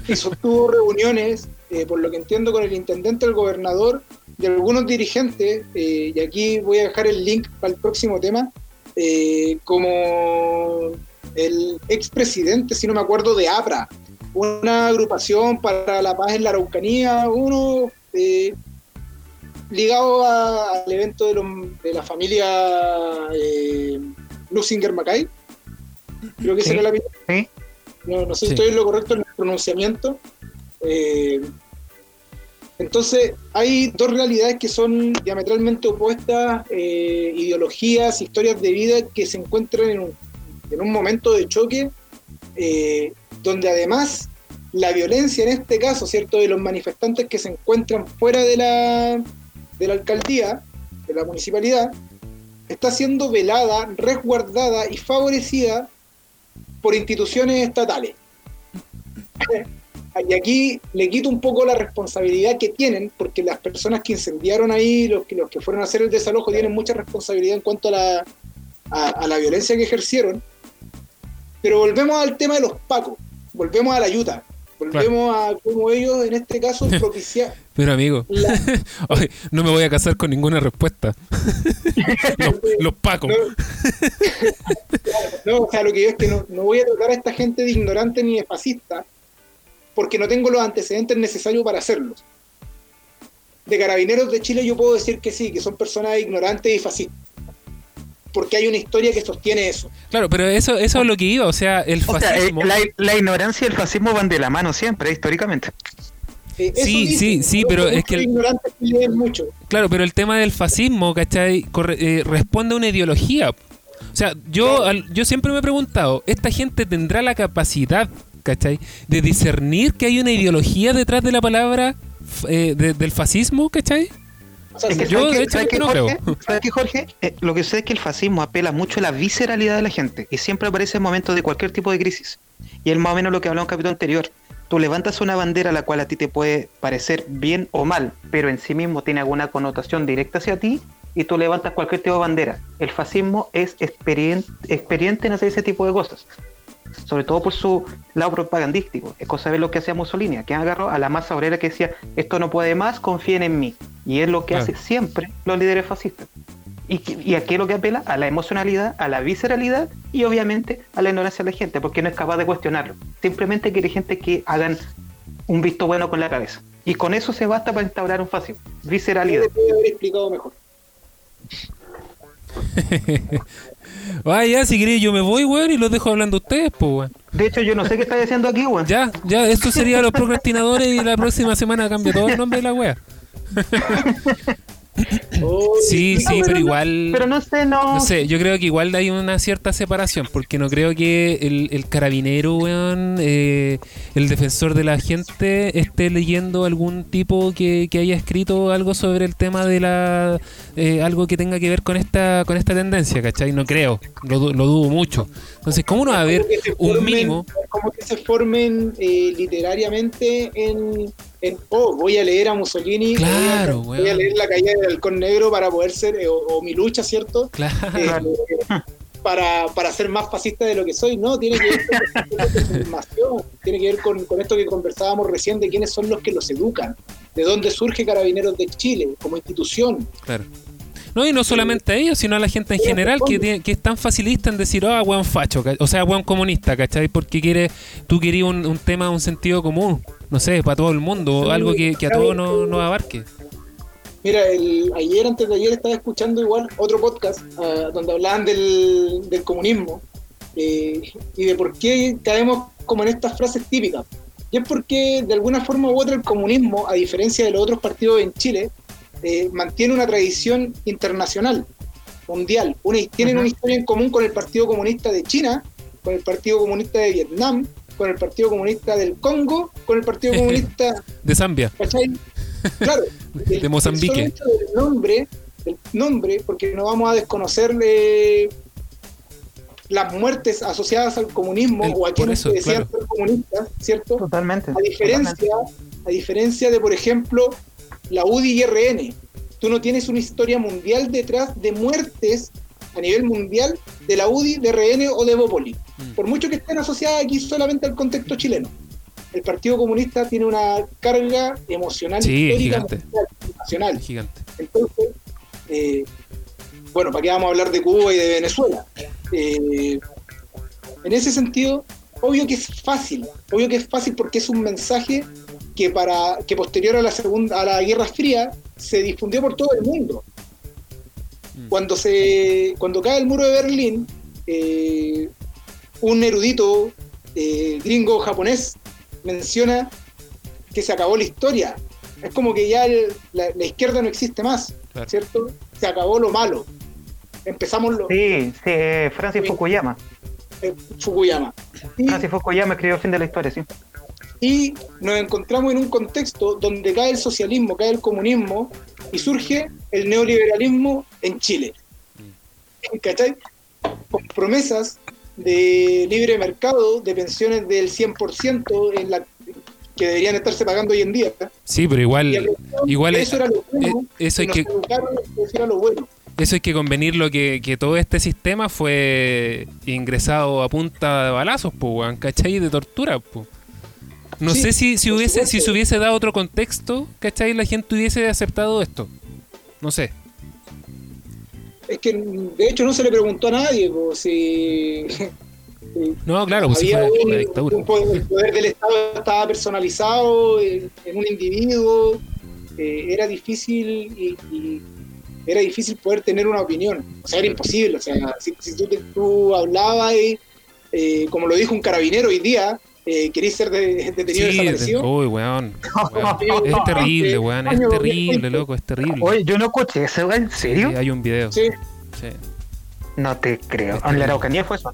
y sostuvo reuniones, por lo que entiendo, con el intendente, el gobernador de algunos dirigentes, eh, y aquí voy a dejar el link para el próximo tema, eh, como el expresidente, si no me acuerdo, de APRA, una agrupación para la paz en la Araucanía, uno eh, ligado al evento de, la familia eh, Lusinger Mackay. Creo que será la No, no sé si estoy en lo correcto en el pronunciamiento. Eh, entonces, hay dos realidades que son diametralmente opuestas, eh, ideologías, historias de vida que se encuentran en un, en un momento de choque, eh, donde además la violencia en este caso, ¿cierto?, de los manifestantes que se encuentran fuera de la, de la alcaldía, de la municipalidad, está siendo velada, resguardada y favorecida por instituciones estatales. Y aquí le quito un poco la responsabilidad que tienen, porque las personas que incendiaron ahí, los que, los que fueron a hacer el desalojo, tienen mucha responsabilidad en cuanto a la, a, la violencia que ejercieron. Pero volvemos al tema de los pacos, volvemos a la ayuda, volvemos a cómo ellos en este caso propiciar. Pero amigo, no me voy a casar con ninguna respuesta. los, pacos. No, o sea, lo que yo es que no, no voy a tratar a esta gente de ignorante ni de fascista, porque no tengo los antecedentes necesarios para hacerlos. De carabineros de Chile yo puedo decir que sí, que son personas ignorantes y fascistas. Porque hay una historia que sostiene eso. Claro, pero eso, eso es lo que iba, o sea, el fascismo. la, ignorancia y el fascismo van de la mano siempre, históricamente. Eh, sí, sí, sí, pero es que... mucho. Claro, pero el tema del fascismo, ¿cachai? Eh, responde a una ideología. O sea, yo, yo siempre me he preguntado, ¿esta gente tendrá la capacidad ¿cachai? De discernir que hay una ideología detrás de la palabra eh, del fascismo, ¿cachai? yo, de hecho, no Jorge, ¿sabes qué, Jorge? Eh, lo que sé es que el fascismo apela mucho a la visceralidad de la gente y siempre aparece en momentos de cualquier tipo de crisis. Y es más o menos lo que hablamos en el capítulo anterior. Tú levantas una bandera a la cual a ti te puede parecer bien o mal, pero en sí mismo tiene alguna connotación directa hacia ti y tú levantas cualquier tipo de bandera. El fascismo es experiente, experiente en hacer ese tipo de cosas sobre todo por su lado propagandístico. Es cosa de lo que hacía Mussolini, que agarró a la masa obrera que decía, esto no puede más, confíen en mí. Y es lo que hace siempre los líderes fascistas. ¿Y, ¿Y a qué es lo que apela? A la emocionalidad, a la visceralidad y obviamente a la ignorancia de la gente, porque no es capaz de cuestionarlo. Simplemente quiere gente que hagan un visto bueno con la cabeza. Y con eso se basta para instaurar un fascismo. Visceralidad. haber explicado mejor. Vaya, si queréis yo me voy, weón, y los dejo hablando ustedes, pues, weón. De hecho, yo no sé qué estáis haciendo aquí, weón. Ya, ya, esto sería los procrastinadores y la próxima semana cambio todo el nombre de la wea. sí, sí, pero, igual. Pero no sé, no. No sé, yo creo que igual hay una cierta separación, porque no creo que el, carabinero, weón, eh, el defensor de la gente, esté leyendo algún tipo que, haya escrito algo sobre el tema de la. Eh, algo que tenga que ver con esta con esta tendencia, ¿cachai? No creo, lo, dudo mucho. Entonces, ¿cómo no va a haber un mínimo? Como que se formen eh, literariamente en oh, voy a leer a Mussolini, claro, voy, a, leer La caída del halcón negro para poder ser, eh, o, mi lucha, ¿cierto? Claro. Eh, para, para ser más fascista de lo que soy, no, tiene que ver con información, tiene que ver con, con, esto que conversábamos recién de quiénes son los que los educan, de dónde surge Carabineros de Chile como institución. Claro. No, y no solamente a ellos, sino a la gente en general que, que es tan facilista en decir, ah, oh, facho, o sea, buen comunista, ¿cachai? Porque quiere, tú querías un, un, tema, un sentido común, no sé, para todo el mundo, algo que, a todos nos no abarque. Mira, el, ayer, antes de ayer, estaba escuchando igual otro podcast ah, donde hablaban del, del comunismo eh, y de por qué caemos como en estas frases típicas. Y es porque, de alguna forma u otra, el comunismo, a diferencia de los otros partidos en Chile, eh, mantiene una tradición internacional, mundial. Una, tienen una historia en común con el Partido Comunista de China, con el Partido Comunista de Vietnam, con el Partido Comunista del Congo, con el Partido Comunista de Zambia. Claro, de Mozambique. El, nombre, el nombre, porque no vamos a desconocerle las muertes asociadas al comunismo o a quienes decían ser comunistas, ¿cierto? Totalmente. A diferencia, a diferencia de, por ejemplo, la UDI y RN. Tú no tienes una historia mundial detrás de muertes a nivel mundial de la UDI, de RN o de Bópoli. Mm. Por mucho que estén asociadas aquí solamente al contexto chileno. el Partido Comunista tiene una carga emocional Sí, histórica gigante. nacional. Gigante. Entonces, eh, bueno, ¿para qué vamos a hablar de Cuba y de Venezuela? Eh, en ese sentido, obvio que es fácil, obvio que es fácil porque es un mensaje que para que posterior a la segunda a la Guerra Fría se difundió por todo el mundo. Mm. Cuando se cuando cae el muro de Berlín, eh, un erudito eh, gringo japonés menciona que se acabó la historia. Es como que ya el- la, la izquierda no existe más, Claro. ¿cierto? Se acabó lo malo. Empezamos lo, Sí, sí, Francis Sí. Fukuyama. eh, Fukuyama. Y, Francis Fukuyama escribió el fin de la historia, sí. y nos encontramos en un contexto donde cae el socialismo, cae el comunismo y surge el neoliberalismo en Chile. ¿Cachai? Con promesas de libre mercado, de pensiones del 100% en la, que deberían estarse pagando hoy en día. Sí, pero igual, igual eso era lo bueno, eh, eso nos que eso era lo bueno. eso hay que convenirlo que, que todo este sistema fue ingresado a punta de balazos, pues, ¿cachai? De tortura, pues. No Sí, sé si, si hubiese si se hubiese dado otro contexto, ¿cachai? La gente hubiese aceptado esto. No sé. Es que de hecho no se le preguntó a nadie po, si No, claro, pues había fue un- la dictadura. un poder, el poder del Estado estaba personalizado en, en un individuo, eh, era difícil y, y era difícil poder tener una opinión, o sea, era imposible, o sea, si, si tú, tú hablabas y, eh, como lo dijo un carabinero hoy día, eh, querís ser de- detenido Sí, desaparecido. de- uy, weón. weón. Es terrible, weón, es terrible, loco, es terrible. Oye, yo no escuché eso, ¿en serio? Sí, hay un video. Sí, Sí. No te creo. En la Araucanía fue eso.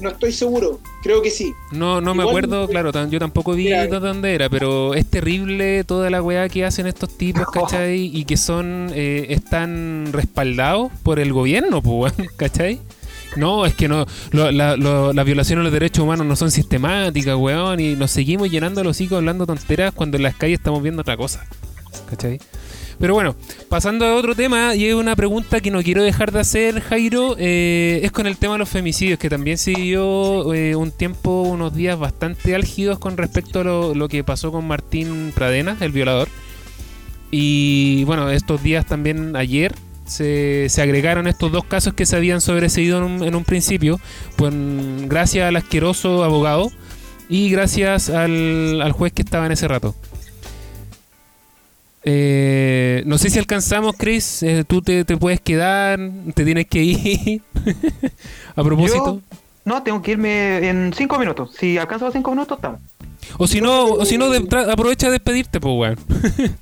no estoy seguro, creo que sí. No, no me acuerdo, claro, tan- yo tampoco vi Mira, de dónde era, pero es terrible toda la weá que hacen estos tipos, ¿cachai? Y que son, eh, están respaldados por el gobierno, pues, weón, ¿cachai? No, es que no, lo- la- lo- las violaciones a los derechos humanos no son sistemáticas, weón, y nos seguimos llenando los hocico hablando tonteras cuando en las calles estamos viendo otra cosa, ¿cachai? Pero bueno, pasando a otro tema, y es una pregunta que no quiero dejar de hacer, Jairo, eh, es con el tema de los femicidios, que también siguió eh, un tiempo, unos días bastante álgidos con respecto a lo, lo que pasó con Martín Pradena, el violador. Y bueno, estos días también, ayer, se, se agregaron estos dos casos que se habían sobreseído en un, en un principio, pues gracias al asqueroso abogado y gracias al, al juez que estaba en ese rato. Eh, no sé si alcanzamos, Chris. eh, tú te, te puedes quedar, te tienes que ir. a propósito. No, tengo que irme en cinco minutos. Si alcanzo los cinco minutos, estamos. O si no, o si no de- aprovecha de despedirte, pues, weón.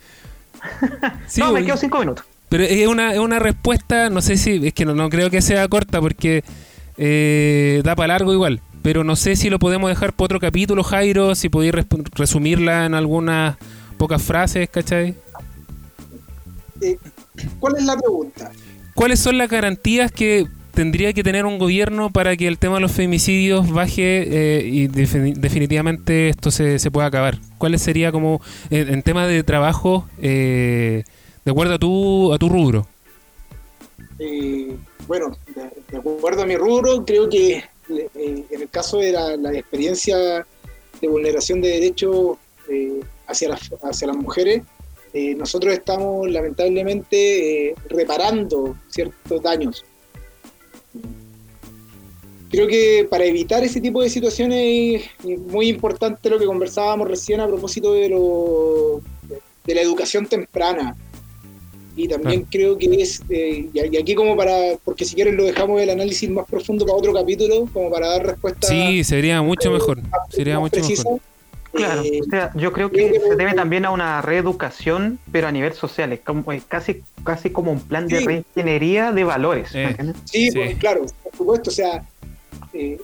Sí, no, me quedo cinco minutos. Pero es una, es una respuesta, no sé si, es que no, no creo que sea corta porque eh, da para largo igual. Pero no sé si lo podemos dejar por otro capítulo, Jairo, si podéis resumirla en algunas pocas frases, ¿cachai? Eh, ¿Cuál es la pregunta? ¿Cuáles son las garantías que tendría que tener un gobierno para que el tema de los femicidios baje eh, y defini- definitivamente esto se, se pueda acabar? ¿Cuáles sería como en, en tema de trabajo eh, de acuerdo a tu, a tu rubro? Eh, bueno, de, acuerdo a mi rubro, creo que eh, en el caso de la, experiencia de vulneración de derechos eh, hacia, las, hacia las mujeres, eh, nosotros estamos lamentablemente eh, reparando ciertos daños. Creo que para evitar ese tipo de situaciones es muy importante lo que conversábamos recién a propósito de, lo, de la educación temprana. Y también creo que es, eh, y y aquí como para, porque si quieren lo dejamos el análisis más profundo para otro capítulo, como para dar respuesta Sí, sería mucho eh, mejor. más- Sería mucho precisa. mejor. Claro, Eh, o sea, yo creo que se debe también a una reeducación, pero a nivel social, es como, es casi, casi como un plan de reingeniería de valores. ¿me Eh. Sí, Sí. pues, claro, por supuesto. O sea, eh,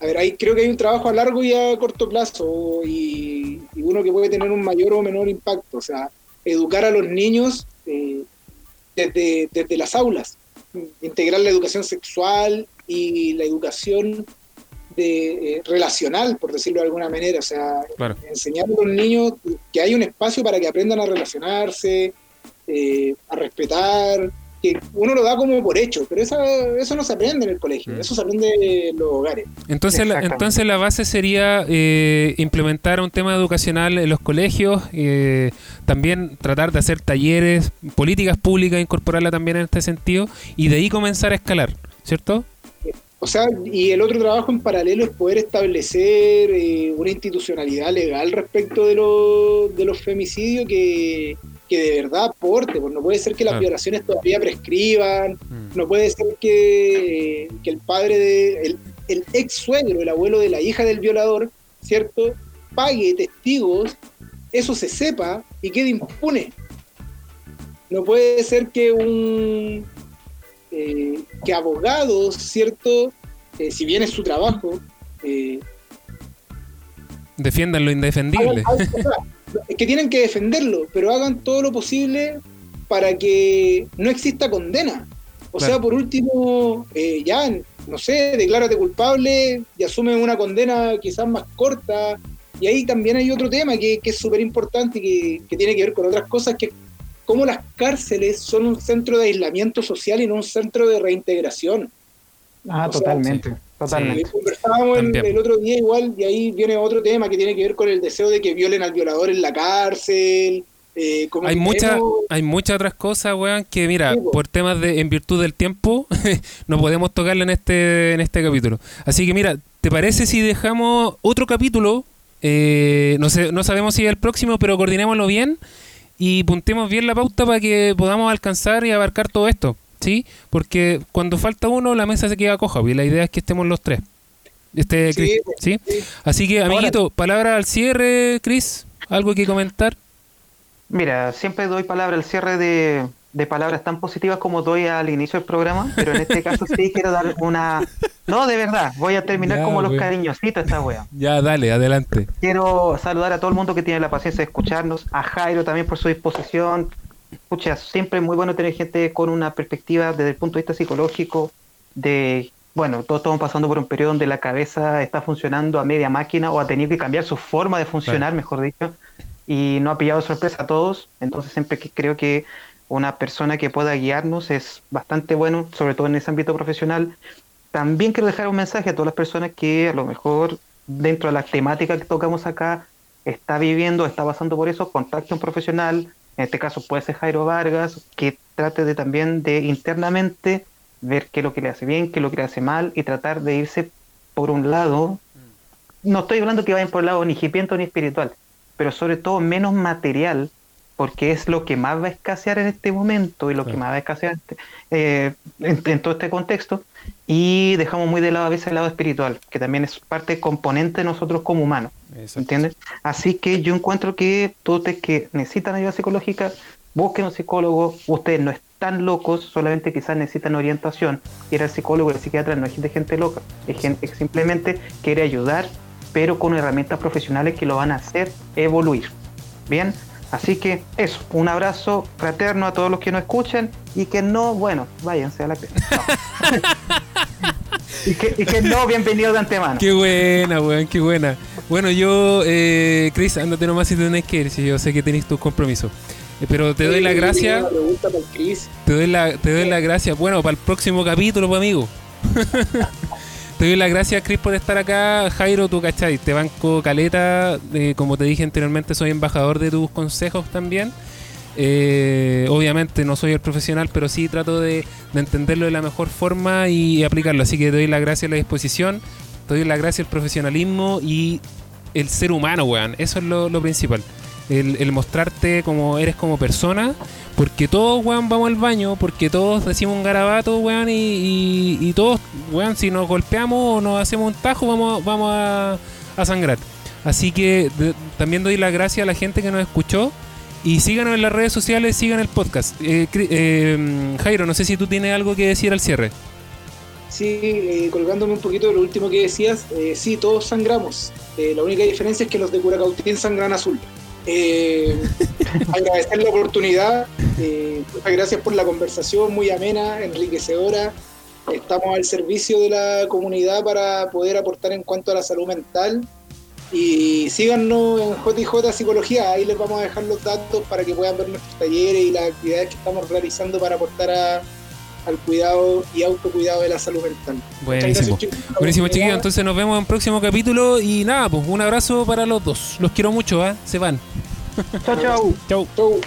a ver, ahí creo que hay un trabajo a largo y a corto plazo y, y uno que puede tener un mayor o menor impacto. O sea, educar a los niños eh, desde, desde las aulas, integrar la educación sexual y la educación de, eh, relacional, por decirlo de alguna manera. O sea, Claro. enseñar a los niños que hay un espacio para que aprendan a relacionarse, eh, a respetar, que uno lo da como por hecho, pero eso, eso no se aprende en el colegio, Mm. eso se aprende en los hogares. Entonces la, entonces la base sería eh, implementar un tema educacional en los colegios, eh, también tratar de hacer talleres, políticas públicas, incorporarla también en este sentido, y de ahí comenzar a escalar, ¿cierto? O sea, y el otro trabajo en paralelo es poder establecer eh, una institucionalidad legal respecto de, lo- de los femicidios que, que de verdad aporte. Pues no puede ser que las violaciones todavía prescriban, Mm. no puede ser que, que el padre, de, el, el ex suegro, el abuelo de la hija del violador, ¿cierto? Pague testigos, eso se sepa y quede impune. No puede ser que un eh, que abogados, ¿cierto? Eh, si bien es su trabajo, eh, Defiendan lo indefendible. hagan- hagan- que tienen que defenderlo, pero hagan todo lo posible para que no exista condena. O Claro. sea, por último, eh, ya, no sé, declárate culpable y asume una condena quizás más corta. Y ahí también hay otro tema que, que es súper importante y que, que tiene que ver con otras cosas, que es cómo las cárceles son un centro de aislamiento social y no un centro de reintegración. Ah, O totalmente. Totalmente. Conversábamos el, otro día igual y ahí viene otro tema que tiene que ver con el deseo de que violen al violador en la cárcel. eh, como Hay muchas tenemos- hay muchas otras cosas, weón, que mira, Sí, por temas de en virtud del tiempo no podemos tocarla en este en este capítulo. Así que mira, ¿te parece si dejamos otro capítulo? Eh, no sé, no sabemos si es el próximo, pero coordinémoslo bien y puntemos bien la pauta para que podamos alcanzar y abarcar todo esto, ¿sí? Porque cuando falta uno, la mesa se queda coja, y la idea es que estemos los tres. Este, Sí, Chris, po. ¿sí? Sí. Así que, Ahora- amiguito, palabra al cierre, Chris, ¿algo que comentar? Mira, siempre doy palabra al cierre de, de palabras tan positivas como doy al inicio del programa, pero en este caso sí quiero dar una... No, de verdad, voy a terminar Ya, como los wea. cariñositos esta wea. Ya, dale, adelante. Quiero saludar a todo el mundo que tiene la paciencia de escucharnos, a Jairo también por su disposición. Escucha, siempre es muy bueno tener gente con una perspectiva desde el punto de vista psicológico, de, bueno, todos estamos pasando por un periodo donde la cabeza está funcionando a media máquina o ha tenido que cambiar su forma de funcionar, mejor dicho, y no ha pillado sorpresa a todos. Entonces siempre que creo que una persona que pueda guiarnos es bastante bueno, sobre todo en ese ámbito profesional. También quiero dejar un mensaje a todas las personas que a lo mejor dentro de la temática que tocamos acá está viviendo, está pasando por eso, contacte a un profesional, en este caso puede ser Jairo Vargas, que trate de también de internamente ver qué es lo que le hace bien, qué es lo que le hace mal y tratar de irse por un lado. No estoy hablando que vayan por el lado ni hipiento ni espiritual, pero sobre todo menos material, porque es lo que más va a escasear en este momento y lo que más va a escasear eh, en, en todo este contexto. Y dejamos muy de lado a veces el lado espiritual, que también es parte componente de nosotros como humanos. ¿Entiendes? Así que yo encuentro que todos ustedes que necesitan ayuda psicológica, busquen un psicólogo. Ustedes no están locos, solamente quizás necesitan orientación. Ir al psicólogo y al psiquiatra no es de gente loca, es gente que simplemente quiere ayudar, pero con herramientas profesionales que lo van a hacer evoluir. Bien, así que eso, un abrazo fraterno a todos los que nos escuchan y que no, bueno, váyanse a la. No. y, que, y que no, bienvenido de antemano. Qué buena, weón, qué buena. Bueno, yo, eh, Chris, ándate nomás si tenés que ir, si yo sé que tenéis tus compromisos. Eh, pero te doy la gracia, te doy la, te doy la gracia, bueno, para el próximo capítulo, pues, amigo. te doy las gracias, Chris, por estar acá. Jairo, tú cachai, te banco caleta. como te dije anteriormente, soy embajador de tus consejos también. Eh, obviamente no soy el profesional, pero sí trato de, de entenderlo de la mejor forma y aplicarlo. Así que te doy las gracias a la disposición, te doy las gracias al profesionalismo y el ser humano, weón. Eso es lo principal. El, mostrarte como eres como persona, porque todos, weón, vamos al baño, porque todos decimos un garabato, weón, y, todos, weón, si nos golpeamos o nos hacemos un tajo, vamos, vamos a, a sangrar. Así que también doy las gracias a la gente que nos escuchó. Y síganos en las redes sociales, sigan el podcast. Eh, eh, Jairo, no sé si tú tienes algo que decir al cierre. Sí, eh, colgándome un poquito de lo último que decías, eh, sí, todos sangramos. Eh, la única diferencia es que los de Curacautín sangran azul. Eh, agradecer la oportunidad, eh, muchas gracias por la conversación muy amena, enriquecedora. Estamos al servicio de la comunidad para poder aportar en cuanto a la salud mental. Y síganos en JJ Psicología, ahí les vamos a dejar los datos para que puedan ver nuestros talleres y las actividades que estamos realizando para aportar a, al cuidado y autocuidado de la salud mental. Buenísimo. Buenísimo, chiquillos. Entonces nos vemos en el próximo capítulo y nada, pues un abrazo para los dos. Los quiero mucho, ¿eh? Se van. Chao, chao. Chau. Chau.